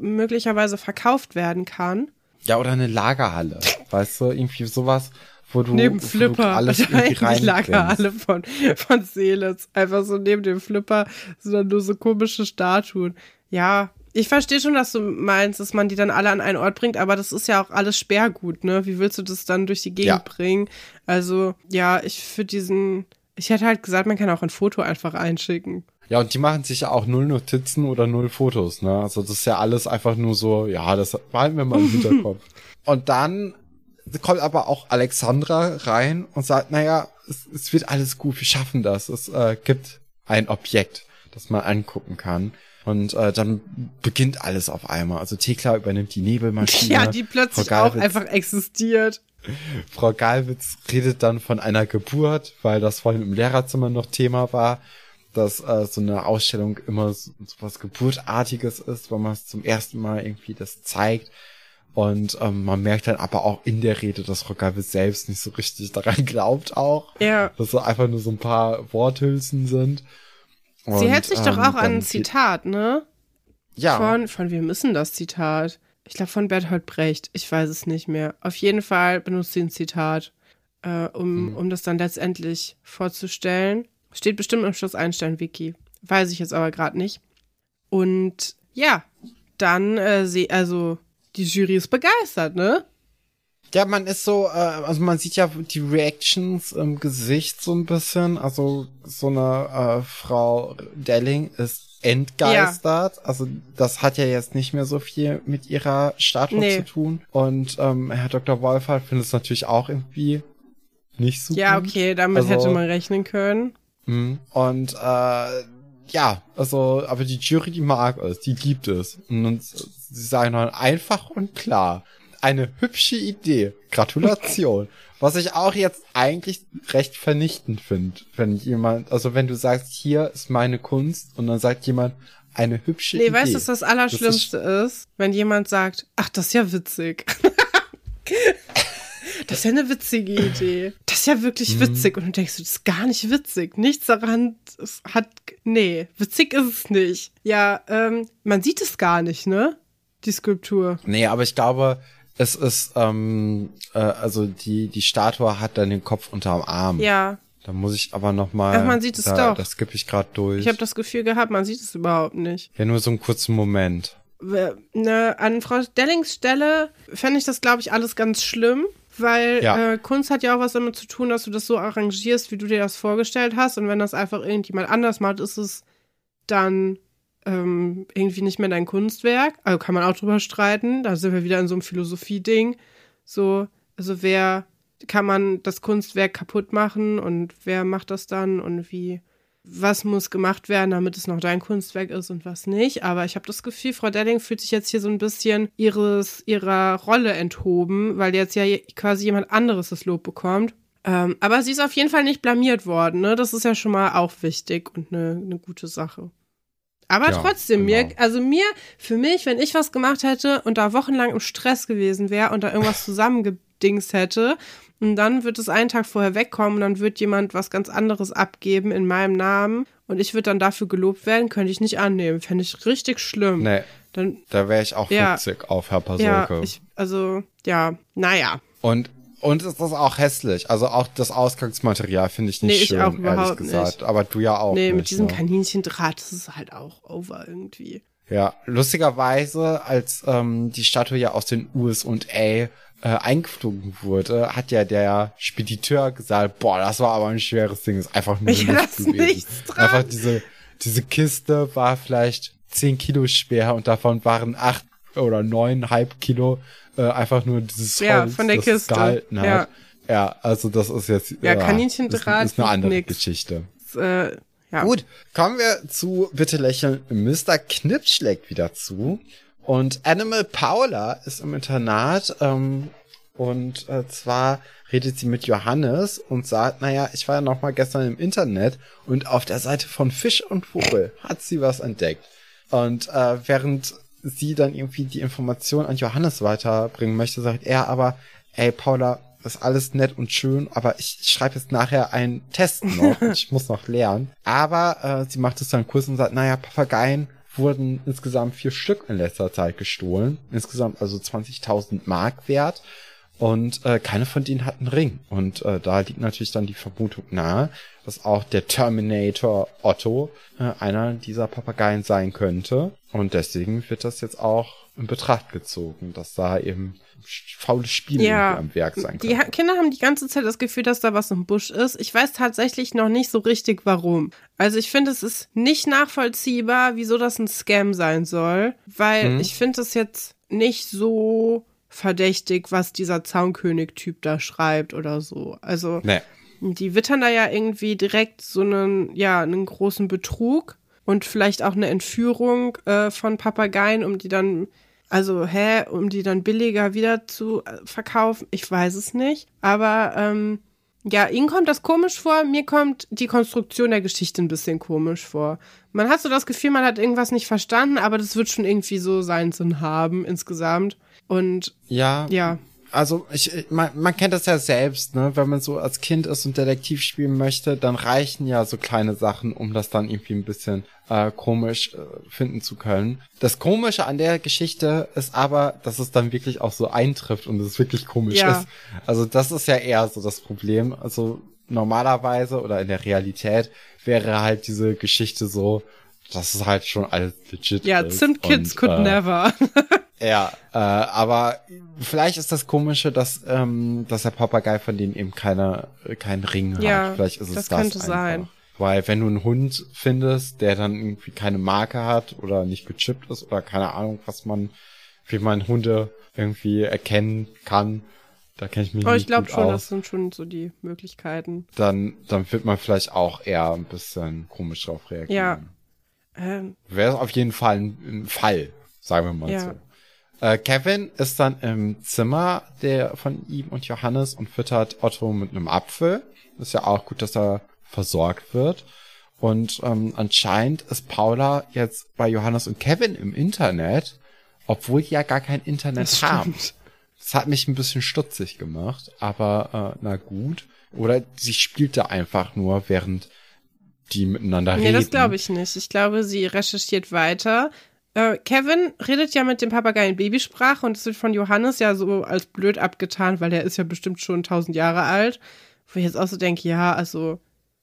möglicherweise verkauft werden kann. Ja, oder eine Lagerhalle. weißt du, irgendwie sowas, wo du, neben wo Flipper, du alles irgendwie rein Lagerhalle von, von Seelitz. Einfach so neben dem Flipper sind dann nur so komische Statuen. Ja, ich verstehe schon, dass du meinst, dass man die dann alle an einen Ort bringt, aber das ist ja auch alles Sperrgut, ne? Wie willst du das dann durch die Gegend ja. bringen? Also, ja, ich für diesen, ich hätte halt gesagt, man kann auch ein Foto einfach einschicken. Ja, und die machen sich ja auch null Notizen oder null Fotos, ne? Also das ist ja alles einfach nur so, ja, das behalten wir mal im Hinterkopf. und dann kommt aber auch Alexandra rein und sagt, naja, es, es wird alles gut, wir schaffen das. Es äh, gibt ein Objekt, das man angucken kann. Und äh, dann beginnt alles auf einmal. Also Thekla übernimmt die Nebelmaschine. Ja, die plötzlich auch einfach existiert. Frau Galwitz redet dann von einer Geburt, weil das vorhin im Lehrerzimmer noch Thema war, dass äh, so eine Ausstellung immer so, so was Geburtartiges ist, wenn man es zum ersten Mal irgendwie das zeigt. Und ähm, man merkt dann aber auch in der Rede, dass Frau Galwitz selbst nicht so richtig daran glaubt auch. Ja. Dass so einfach nur so ein paar Worthülsen sind. Und, Sie hält sich ähm, doch auch an ein Zitat, ne? Ja. Von, von wem ist denn das Zitat? Ich glaube von Bertolt Brecht. Ich weiß es nicht mehr. Auf jeden Fall benutzt sie ein Zitat, äh, um, hm. um das dann letztendlich vorzustellen. Steht bestimmt im Schloss Einstein-Wiki. Weiß ich jetzt aber gerade nicht. Und ja, dann äh, sie, also die Jury ist begeistert, ne? Ja, man ist so, äh, also man sieht ja die Reactions im Gesicht so ein bisschen. Also so eine äh, Frau Delling ist entgeistert. Ja. Also das hat ja jetzt nicht mehr so viel mit ihrer Statue nee. zu tun. Und ähm, Herr Dr. Wolfert findet es natürlich auch irgendwie nicht so Ja, gut. okay, damit also, hätte man rechnen können. Mh. Und äh, ja, also, aber die Jury, die mag es, die liebt es. Und sie sagen dann einfach und klar, eine hübsche Idee. Gratulation. Was ich auch jetzt eigentlich recht vernichtend finde, wenn jemand, also wenn du sagst, hier ist meine Kunst und dann sagt jemand, eine hübsche nee, Idee. Nee, weißt du, was das Allerschlimmste das ist? ist? Wenn jemand sagt, ach, das ist ja witzig. das ist ja eine witzige Idee. Das ist ja wirklich mhm. witzig. Und du denkst, das ist gar nicht witzig. Nichts daran hat, nee, witzig ist es nicht. Ja, ähm, man sieht es gar nicht, ne? Die Skulptur. Nee, aber ich glaube, es ist, ähm, äh, also die, die Statue hat dann den Kopf unterm Arm. Ja. Da muss ich aber noch mal. Ach, man sieht es da, doch. Das skippe ich gerade durch. Ich habe das Gefühl gehabt, man sieht es überhaupt nicht. Ja, nur so einen kurzen Moment. Ne, an Frau Dellings Stelle fände ich das, glaube ich, alles ganz schlimm, weil ja. äh, Kunst hat ja auch was damit zu tun, dass du das so arrangierst, wie du dir das vorgestellt hast. Und wenn das einfach irgendjemand anders macht, ist es dann ähm, irgendwie nicht mehr dein Kunstwerk. Also kann man auch drüber streiten. Da sind wir wieder in so einem Philosophie-Ding. So, also wer kann man das Kunstwerk kaputt machen und wer macht das dann und wie, was muss gemacht werden, damit es noch dein Kunstwerk ist und was nicht. Aber ich habe das Gefühl, Frau Delling fühlt sich jetzt hier so ein bisschen ihres, ihrer Rolle enthoben, weil jetzt ja quasi jemand anderes das Lob bekommt. Ähm, aber sie ist auf jeden Fall nicht blamiert worden, ne? Das ist ja schon mal auch wichtig und eine, eine gute Sache. Aber ja, trotzdem, genau. mir, also mir, für mich, wenn ich was gemacht hätte und da wochenlang im Stress gewesen wäre und da irgendwas zusammengedingst hätte, und dann wird es einen Tag vorher wegkommen und dann wird jemand was ganz anderes abgeben in meinem Namen und ich würde dann dafür gelobt werden, könnte ich nicht annehmen. Fände ich richtig schlimm. Nee. Dann, da wäre ich auch ja, auf Herr Pasolke. Ja, ich, also, ja, naja. Und und es ist auch hässlich. Also auch das Ausgangsmaterial finde ich nicht nee, schön, ich auch überhaupt gesagt. Nicht. Aber du ja auch. Nee, nicht, mit diesem ne? Kaninchendraht, ist halt auch over irgendwie. Ja, lustigerweise, als ähm, die Statue ja aus den USA äh, eingeflogen wurde, hat ja der Spediteur gesagt, boah, das war aber ein schweres Ding, ist einfach nur nichts gewesen. Nichts dran. Einfach diese, diese Kiste war vielleicht zehn Kilo schwer und davon waren acht oder neuneinhalb Kilo äh, einfach nur dieses Holz, ja, von der das Kiste. gehalten hat. Ja. ja, also das ist jetzt ja, Kaninchendraht ist, ist eine andere nix. Geschichte. Das, äh, ja. Gut, kommen wir zu Bitte lächeln. Mr. Knips schlägt wieder zu. Und Animal Paula ist im Internat ähm, und äh, zwar redet sie mit Johannes und sagt, naja, ich war ja noch mal gestern im Internet und auf der Seite von Fisch und Vogel hat sie was entdeckt. Und äh, während sie dann irgendwie die Information an Johannes weiterbringen möchte, sagt er aber, ey Paula, das ist alles nett und schön, aber ich schreibe jetzt nachher einen Test noch ich muss noch lernen. Aber äh, sie macht es dann kurz und sagt, naja, Papageien wurden insgesamt vier Stück in letzter Zeit gestohlen. Insgesamt also 20.000 Mark wert. Und äh, keine von denen hat einen Ring. Und äh, da liegt natürlich dann die Vermutung nahe, dass auch der Terminator Otto äh, einer dieser Papageien sein könnte. Und deswegen wird das jetzt auch in Betracht gezogen, dass da eben faule Spiele Ja. am Werk sein Die können. ha- Kinder haben die ganze Zeit das Gefühl, dass da was im Busch ist. Ich weiß tatsächlich noch nicht so richtig, warum. Also ich finde, es ist nicht nachvollziehbar, wieso das ein Scam sein soll, weil Mhm. ich finde es jetzt nicht so verdächtig, was dieser Zaunkönig-Typ da schreibt oder so. Also Nee. die wittern da ja irgendwie direkt so einen, ja, einen großen Betrug und vielleicht auch eine Entführung äh, von Papageien, um die dann, also, hä, um die dann billiger wieder zu äh, verkaufen. Ich weiß es nicht. Aber ähm, ja, Ihnen kommt das komisch vor, mir kommt die Konstruktion der Geschichte ein bisschen komisch vor. Man hat so das Gefühl, man hat irgendwas nicht verstanden, aber das wird schon irgendwie so seinen Sinn haben insgesamt. Und Ja, ja, also ich, man, man kennt das ja selbst, ne? Wenn man so als Kind ist und Detektiv spielen möchte, dann reichen ja so kleine Sachen, um das dann irgendwie ein bisschen äh, komisch äh, finden zu können. Das Komische an der Geschichte ist aber, dass es dann wirklich auch so eintrifft und es wirklich komisch Ja. ist. Also das ist ja eher so das Problem. Also normalerweise oder in der Realität wäre halt diese Geschichte so, dass es halt schon alles legit ja, ist. Zimtkids und, could äh, never. ja, äh, aber vielleicht ist das Komische, dass, ähm, dass der Papagei von denen eben keine, keinen Ring Ja, hat. Vielleicht ist es das das, könnte einfach. sein. Weil wenn du einen Hund findest, der dann irgendwie keine Marke hat oder nicht gechippt ist oder keine Ahnung, was man, wie man Hunde irgendwie erkennen kann, da kenne ich mich Aber nicht ich glaube gut schon, aus, das sind schon so die Möglichkeiten. dann, dann wird man vielleicht auch eher ein bisschen komisch drauf reagieren. Ja. Ähm, Wäre auf jeden Fall ein, ein Fall, sagen wir mal Ja. so. Äh, Kevin ist dann im Zimmer der von ihm und Johannes und füttert Otto mit einem Apfel. Ist ja auch gut, dass er versorgt wird. Und ähm, anscheinend ist Paula jetzt bei Johannes und Kevin im Internet, obwohl die ja gar kein Internet Das haben. stimmt. Das hat mich ein bisschen stutzig gemacht, aber äh, na gut. Oder sie spielte einfach nur, während die miteinander nee, reden. das glaube ich nicht. Ich glaube, sie recherchiert weiter. Äh, Kevin redet ja mit dem Papagei in Babysprache und es wird von Johannes ja so als blöd abgetan, weil der ist ja bestimmt schon tausend Jahre alt. Wo ich jetzt auch so denke, ja, also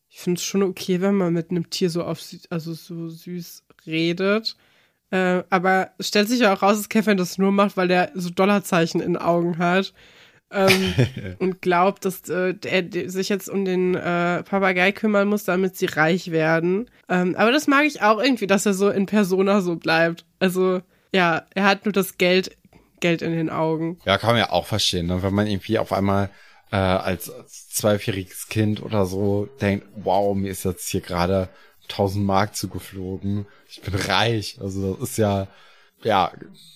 ich finde es schon okay, wenn man mit einem Tier so auf also so süß redet. Äh, aber es stellt sich ja auch raus, dass Kevin das nur macht, weil der so Dollarzeichen in den Augen hat. Ähm, und glaubt, dass äh, er sich jetzt um den äh, Papagei kümmern muss, damit sie reich werden. Ähm, aber das mag ich auch irgendwie, dass er so in Persona so bleibt. Also ja, er hat nur das Geld, Geld in den Augen. Ja, kann man ja auch verstehen, ne? wenn man irgendwie auf einmal äh, als, als zwölfjähriges Kind oder so denkt, wow, mir ist jetzt hier gerade 1000 Mark zugeflogen, ich bin reich. Also das ist ja ja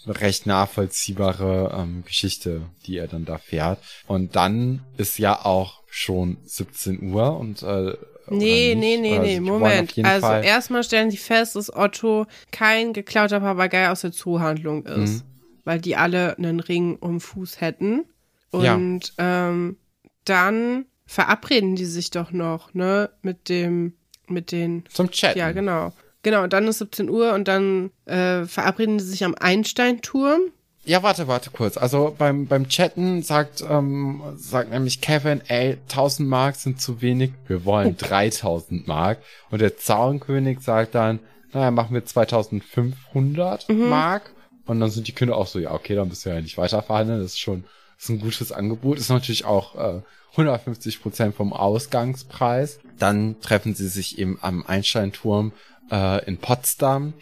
recht nachvollziehbare ähm, Geschichte, die er dann da fährt. Und dann ist ja auch schon 17 Uhr und äh, Nee, nee, nee, nee, Moment. Also Fall- erstmal stellen sie fest, dass Otto kein geklauter Papagei aus der Zoohandlung ist. Mhm. Weil die alle einen Ring um Fuß hätten. Ja. Und ähm, dann verabreden die sich doch noch, ne, mit dem, mit den zum Chat. Ja, genau. Genau, und dann ist 17 Uhr und dann äh, verabreden sie sich am Einsteinturm. Ja, warte, warte kurz. Also beim, beim Chatten sagt, ähm, sagt nämlich Kevin, ey, 1000 Mark sind zu wenig, wir wollen 3000 Mark. Und der Zaunkönig sagt dann, naja, machen wir 2500 Mark. Und dann sind die Kinder auch so, ja, okay, dann bist du ja nicht weiter verhandeln. Das ist schon das ist ein gutes Angebot. Ist natürlich auch äh, 150 Prozent vom Ausgangspreis. Dann treffen sie sich eben am Einsteinturm äh, in Potsdam.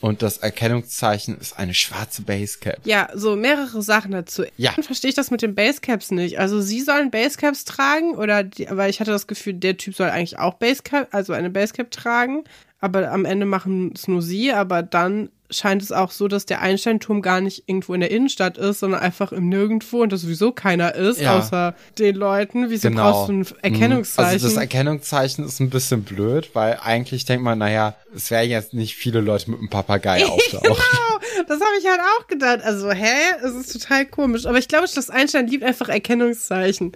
Und das Erkennungszeichen ist eine schwarze Basecap. Ja, so mehrere Sachen dazu. Ja. Dann verstehe ich das mit den Basecaps nicht. Also sie sollen Basecaps tragen oder die, weil ich hatte das Gefühl, der Typ soll eigentlich auch Basecap, also eine Basecap tragen. Aber am Ende machen es nur sie, aber dann scheint es auch so, dass der Einsteinturm gar nicht irgendwo in der Innenstadt ist, sondern einfach im Nirgendwo und das sowieso keiner ist, Ja. außer den Leuten. Wieso Genau. brauchst du ein Erkennungszeichen? Also das Erkennungszeichen ist ein bisschen blöd, weil eigentlich denkt man, naja, es werden jetzt nicht viele Leute mit einem Papagei auftauchen. Genau, das habe ich halt auch gedacht. Also, hä? Es ist total komisch. Aber ich glaube, Schloss Einstein liebt einfach Erkennungszeichen.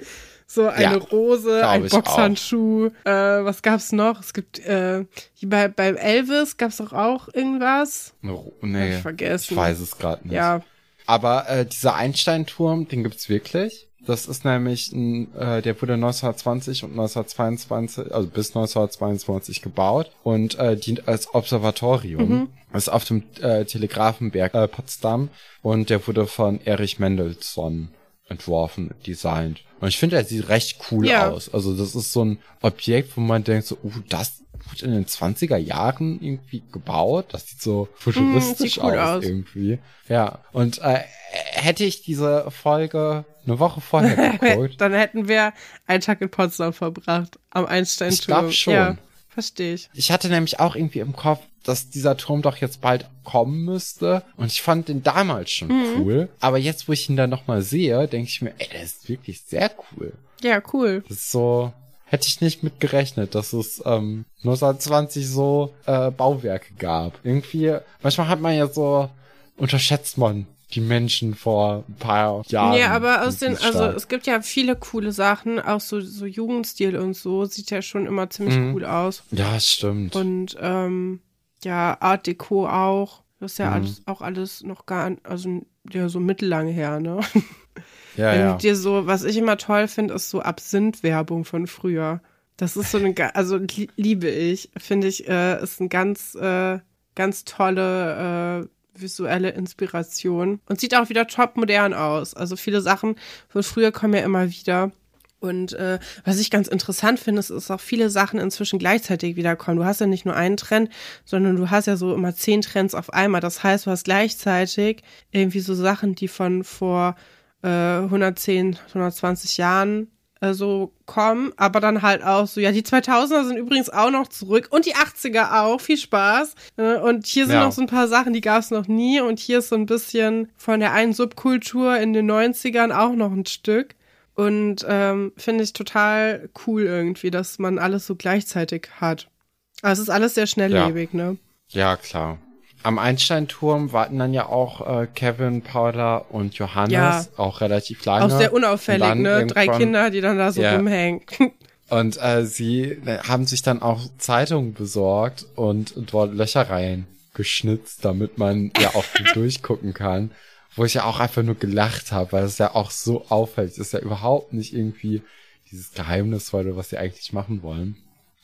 So eine Ja, Rose, ein Boxhandschuh. Äh, was gab's noch? Es gibt, äh, wie bei, beim Elvis gab's doch auch irgendwas. Nee, ich vergessen. ich weiß es gerade nicht. Ja. Aber äh, dieser Einsteinturm, den gibt's wirklich. Das ist nämlich ein, äh, der wurde 1920 und 1922, also bis 1922 gebaut und äh, dient als Observatorium. Mhm. ist auf dem äh, Telegrafenberg äh, Potsdam und der wurde von Erich Mendelssohn entworfen, designt. Und ich finde, er sieht recht cool ja. aus. Also das ist so ein Objekt, wo man denkt so, uh, das wurde in den 20er Jahren irgendwie gebaut. Das sieht so futuristisch mm, cool aus, aus, irgendwie. Ja. Und äh, hätte ich diese Folge eine Woche vorher geguckt. Dann hätten wir einen Tag in Potsdam verbracht. Am Einstein-Turm. Ich glaube schon. Ja, verstehe ich. Ich hatte nämlich auch irgendwie im Kopf, dass dieser Turm doch jetzt bald kommen müsste. Und ich fand den damals schon mhm. cool. Aber jetzt, wo ich ihn dann nochmal sehe, denke ich mir, ey, der ist wirklich sehr cool. Ja, cool. Das ist so, hätte ich nicht mit gerechnet, dass es ähm, 1920 so äh, Bauwerke gab. Irgendwie, manchmal hat man ja so, unterschätzt man die Menschen vor ein paar Jahren. Ja, aber aus den, also es gibt ja viele coole Sachen, auch so, so Jugendstil und so, sieht ja schon immer ziemlich mhm. cool aus. Ja, stimmt. Und ähm, ja, Art Deco auch. Das ist ja mhm. alles, auch alles noch gar, also ja, so mittellang her, ne? Ja, Wenn ja. dir so, was ich immer toll finde, ist so Absinth-Werbung von früher. Das ist so eine, also liebe ich, finde ich, äh, ist ein ganz, äh, ganz tolle äh, visuelle Inspiration und sieht auch wieder top modern aus. Also viele Sachen von früher kommen ja immer wieder. Und äh, was ich ganz interessant finde, ist, dass auch viele Sachen inzwischen gleichzeitig wiederkommen. Du hast ja nicht nur einen Trend, sondern du hast ja so immer zehn Trends auf einmal. Das heißt, du hast gleichzeitig irgendwie so Sachen, die von vor äh, 110, 120 Jahren äh, so kommen, aber dann halt auch so, ja, die 2000er sind übrigens auch noch zurück und die 80er auch, viel Spaß. Äh, und hier sind ja. noch so ein paar Sachen, die gab es noch nie und hier ist so ein bisschen von der einen Subkultur in den 90ern auch noch ein Stück. Und ähm, finde ich total cool irgendwie, dass man alles so gleichzeitig hat. Also es ist alles sehr schnelllebig, ja. ne? Ja, klar. Am Einsteinturm warten dann ja auch äh, Kevin, Paula und Johannes, ja. auch relativ lange. Auch sehr unauffällig, ne? Drei Kinder, die dann da so ja. rumhängen. Und äh, sie äh, haben sich dann auch Zeitungen besorgt und dort Löcher reingeschnitzt, damit man ja auch durchgucken kann wo ich ja auch einfach nur gelacht habe, weil es ja auch so auffällt. Es ist ja überhaupt nicht irgendwie dieses Geheimnisvolle, was sie eigentlich machen wollen.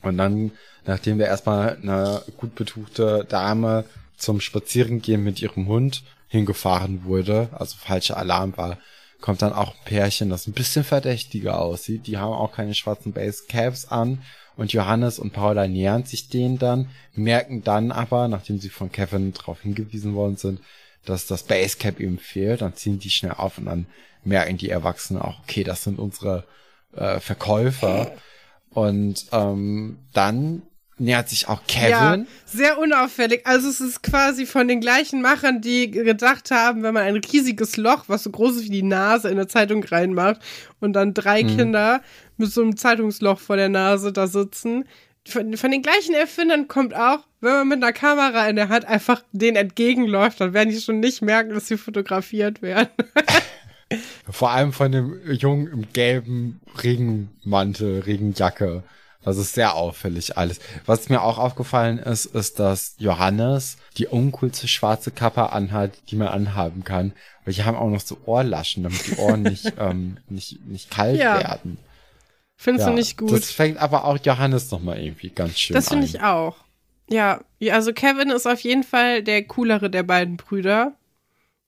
Und dann, nachdem wir erstmal eine gut betuchte Dame zum Spazierengehen mit ihrem Hund hingefahren wurde, also falscher Alarm war, kommt dann auch ein Pärchen, das ein bisschen verdächtiger aussieht. Die haben auch keine schwarzen Basecaps an. Und Johannes und Paula nähern sich denen dann, merken dann aber, nachdem sie von Kevin darauf hingewiesen worden sind, dass das Basecap eben fehlt, dann ziehen die schnell auf und dann merken die Erwachsenen auch, okay, das sind unsere äh, Verkäufer. Und ähm, dann nähert sich auch Kevin. Ja, sehr unauffällig. Also es ist quasi von den gleichen Machern, die gedacht haben, wenn man ein riesiges Loch, was so groß ist wie die Nase, in eine Zeitung reinmacht und dann drei hm. Kinder mit so einem Zeitungsloch vor der Nase da sitzen. Von, von den gleichen Erfindern kommt auch, wenn man mit einer Kamera in der Hand einfach denen entgegenläuft, dann werden die schon nicht merken, dass sie fotografiert werden. Vor allem von dem Jungen im gelben Regenmantel, Regenjacke. Das ist sehr auffällig alles. Was mir auch aufgefallen ist, ist, dass Johannes die uncoolste schwarze Kappe anhat, die man anhaben kann. Weil die haben auch noch so Ohrlaschen, damit die Ohren nicht, ähm, nicht, nicht kalt ja. werden. Findest ja, du nicht gut? Das fängt aber auch Johannes nochmal irgendwie ganz schön Das finde ich auch. Ja, also Kevin ist auf jeden Fall der coolere der beiden Brüder,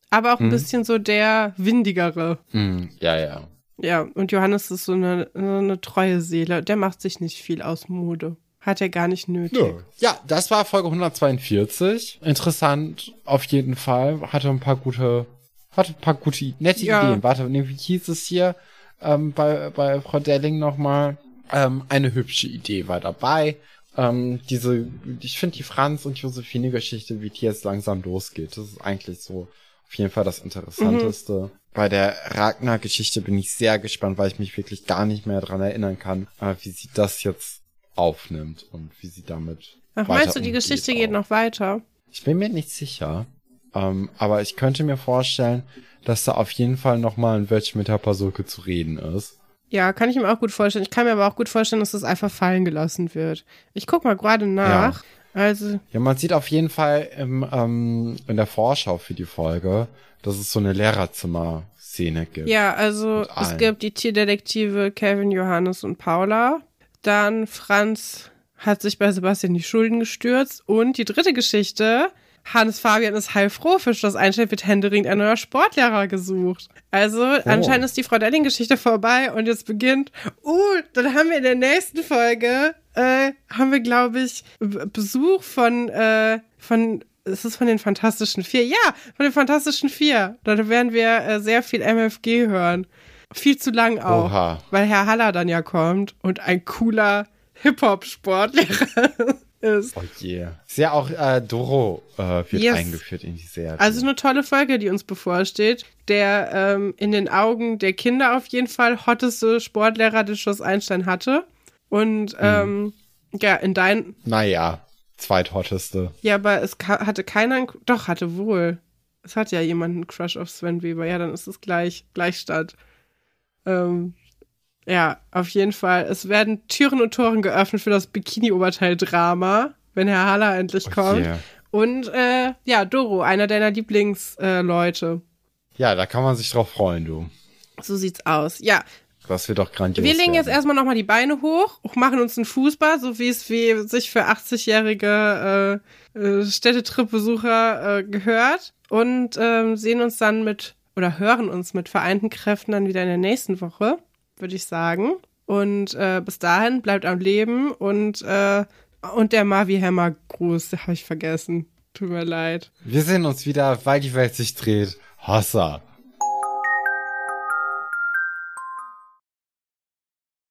aber auch ein hm. bisschen so der windigere. Hm, ja, ja. Ja, und Johannes ist so eine, eine treue Seele. Der macht sich nicht viel aus Mode. Hat er gar nicht nötig. Nö. Ja, das war Folge 142. Interessant auf jeden Fall. Hatte ein paar gute, hatte ein paar gute, nette ja. Ideen. Warte, wie hieß es hier ähm, bei, bei Frau Delling nochmal? Ähm, eine hübsche Idee war dabei ähm, diese, ich finde die Franz und Josephine Geschichte, wie die jetzt langsam losgeht, das ist eigentlich so auf jeden Fall das Interessanteste. Mhm. Bei der Ragnar-Geschichte bin ich sehr gespannt, weil ich mich wirklich gar nicht mehr dran erinnern kann, äh, wie sie das jetzt aufnimmt und wie sie damit. Ach, meinst du, die Geschichte geht noch weiter? Ich bin mir nicht sicher. Ähm, aber ich könnte mir vorstellen, dass da auf jeden Fall nochmal ein Wörtchen mit der Pasulke zu reden ist. Ja, kann ich mir auch gut vorstellen. Ich kann mir aber auch gut vorstellen, dass das einfach fallen gelassen wird. Ich guck mal gerade nach. Ja. Also. Ja, man sieht auf jeden Fall im, ähm, in der Vorschau für die Folge, dass es so eine Lehrerzimmer Szene gibt. Ja, also es gibt die Tierdetektive Kevin, Johannes und Paula. Dann Franz hat sich bei Sebastian die Schulden gestürzt. Und die dritte Geschichte, Hannes Fabian ist heilfroh, für Schloss Einstein wird händeringend ein neuer Sportlehrer gesucht. Also anscheinend ist die Frau Delling-Geschichte vorbei und jetzt beginnt, uh, dann haben wir in der nächsten Folge, äh, haben wir, glaube ich, Besuch von, äh, von ist es von den Fantastischen Vier? Ja, von den Fantastischen Vier. Da werden wir äh, sehr viel MFG hören. Viel zu lang auch. Oha. Weil Herr Haller dann ja kommt und ein cooler Hip-Hop-Sportlehrer ist. Oh je. Ist ja auch äh, Doro äh, wird Yes. eingeführt in die Serie. Also eine tolle Folge, die uns bevorsteht. Der ähm, in den Augen der Kinder auf jeden Fall hotteste Sportlehrer, den Schloss Einstein hatte. Und ähm, ja, in dein, naja, zweithotteste. Ja, aber es hatte keiner, einen, doch, hatte wohl. Es hat ja jemand einen Crush auf Sven Weber. Ja, dann ist es gleich, Gleichstand. Ähm, ja, auf jeden Fall. Es werden Türen und Toren geöffnet für das Bikini-Oberteil-Drama, wenn Herr Haller endlich kommt. Okay. Und, äh, ja, Doro, einer deiner Lieblingsleute. Äh. Ja, da kann man sich drauf freuen, du. so sieht's aus. Ja, Das wird doch grandios. wir legen jetzt werden. erstmal nochmal die Beine hoch, machen uns einen Fußball, so wie es wie sich für 80-jährige äh, äh, Städtetrip-Besucher äh, gehört und ähm, sehen uns dann mit oder hören uns mit vereinten Kräften dann wieder in der nächsten Woche, würde ich sagen. Und äh, bis dahin bleibt am Leben und äh, und der Mavi Hammer Gruß, habe ich vergessen. Tut mir leid. Wir sehen uns wieder, weil die Welt sich dreht. Hossa.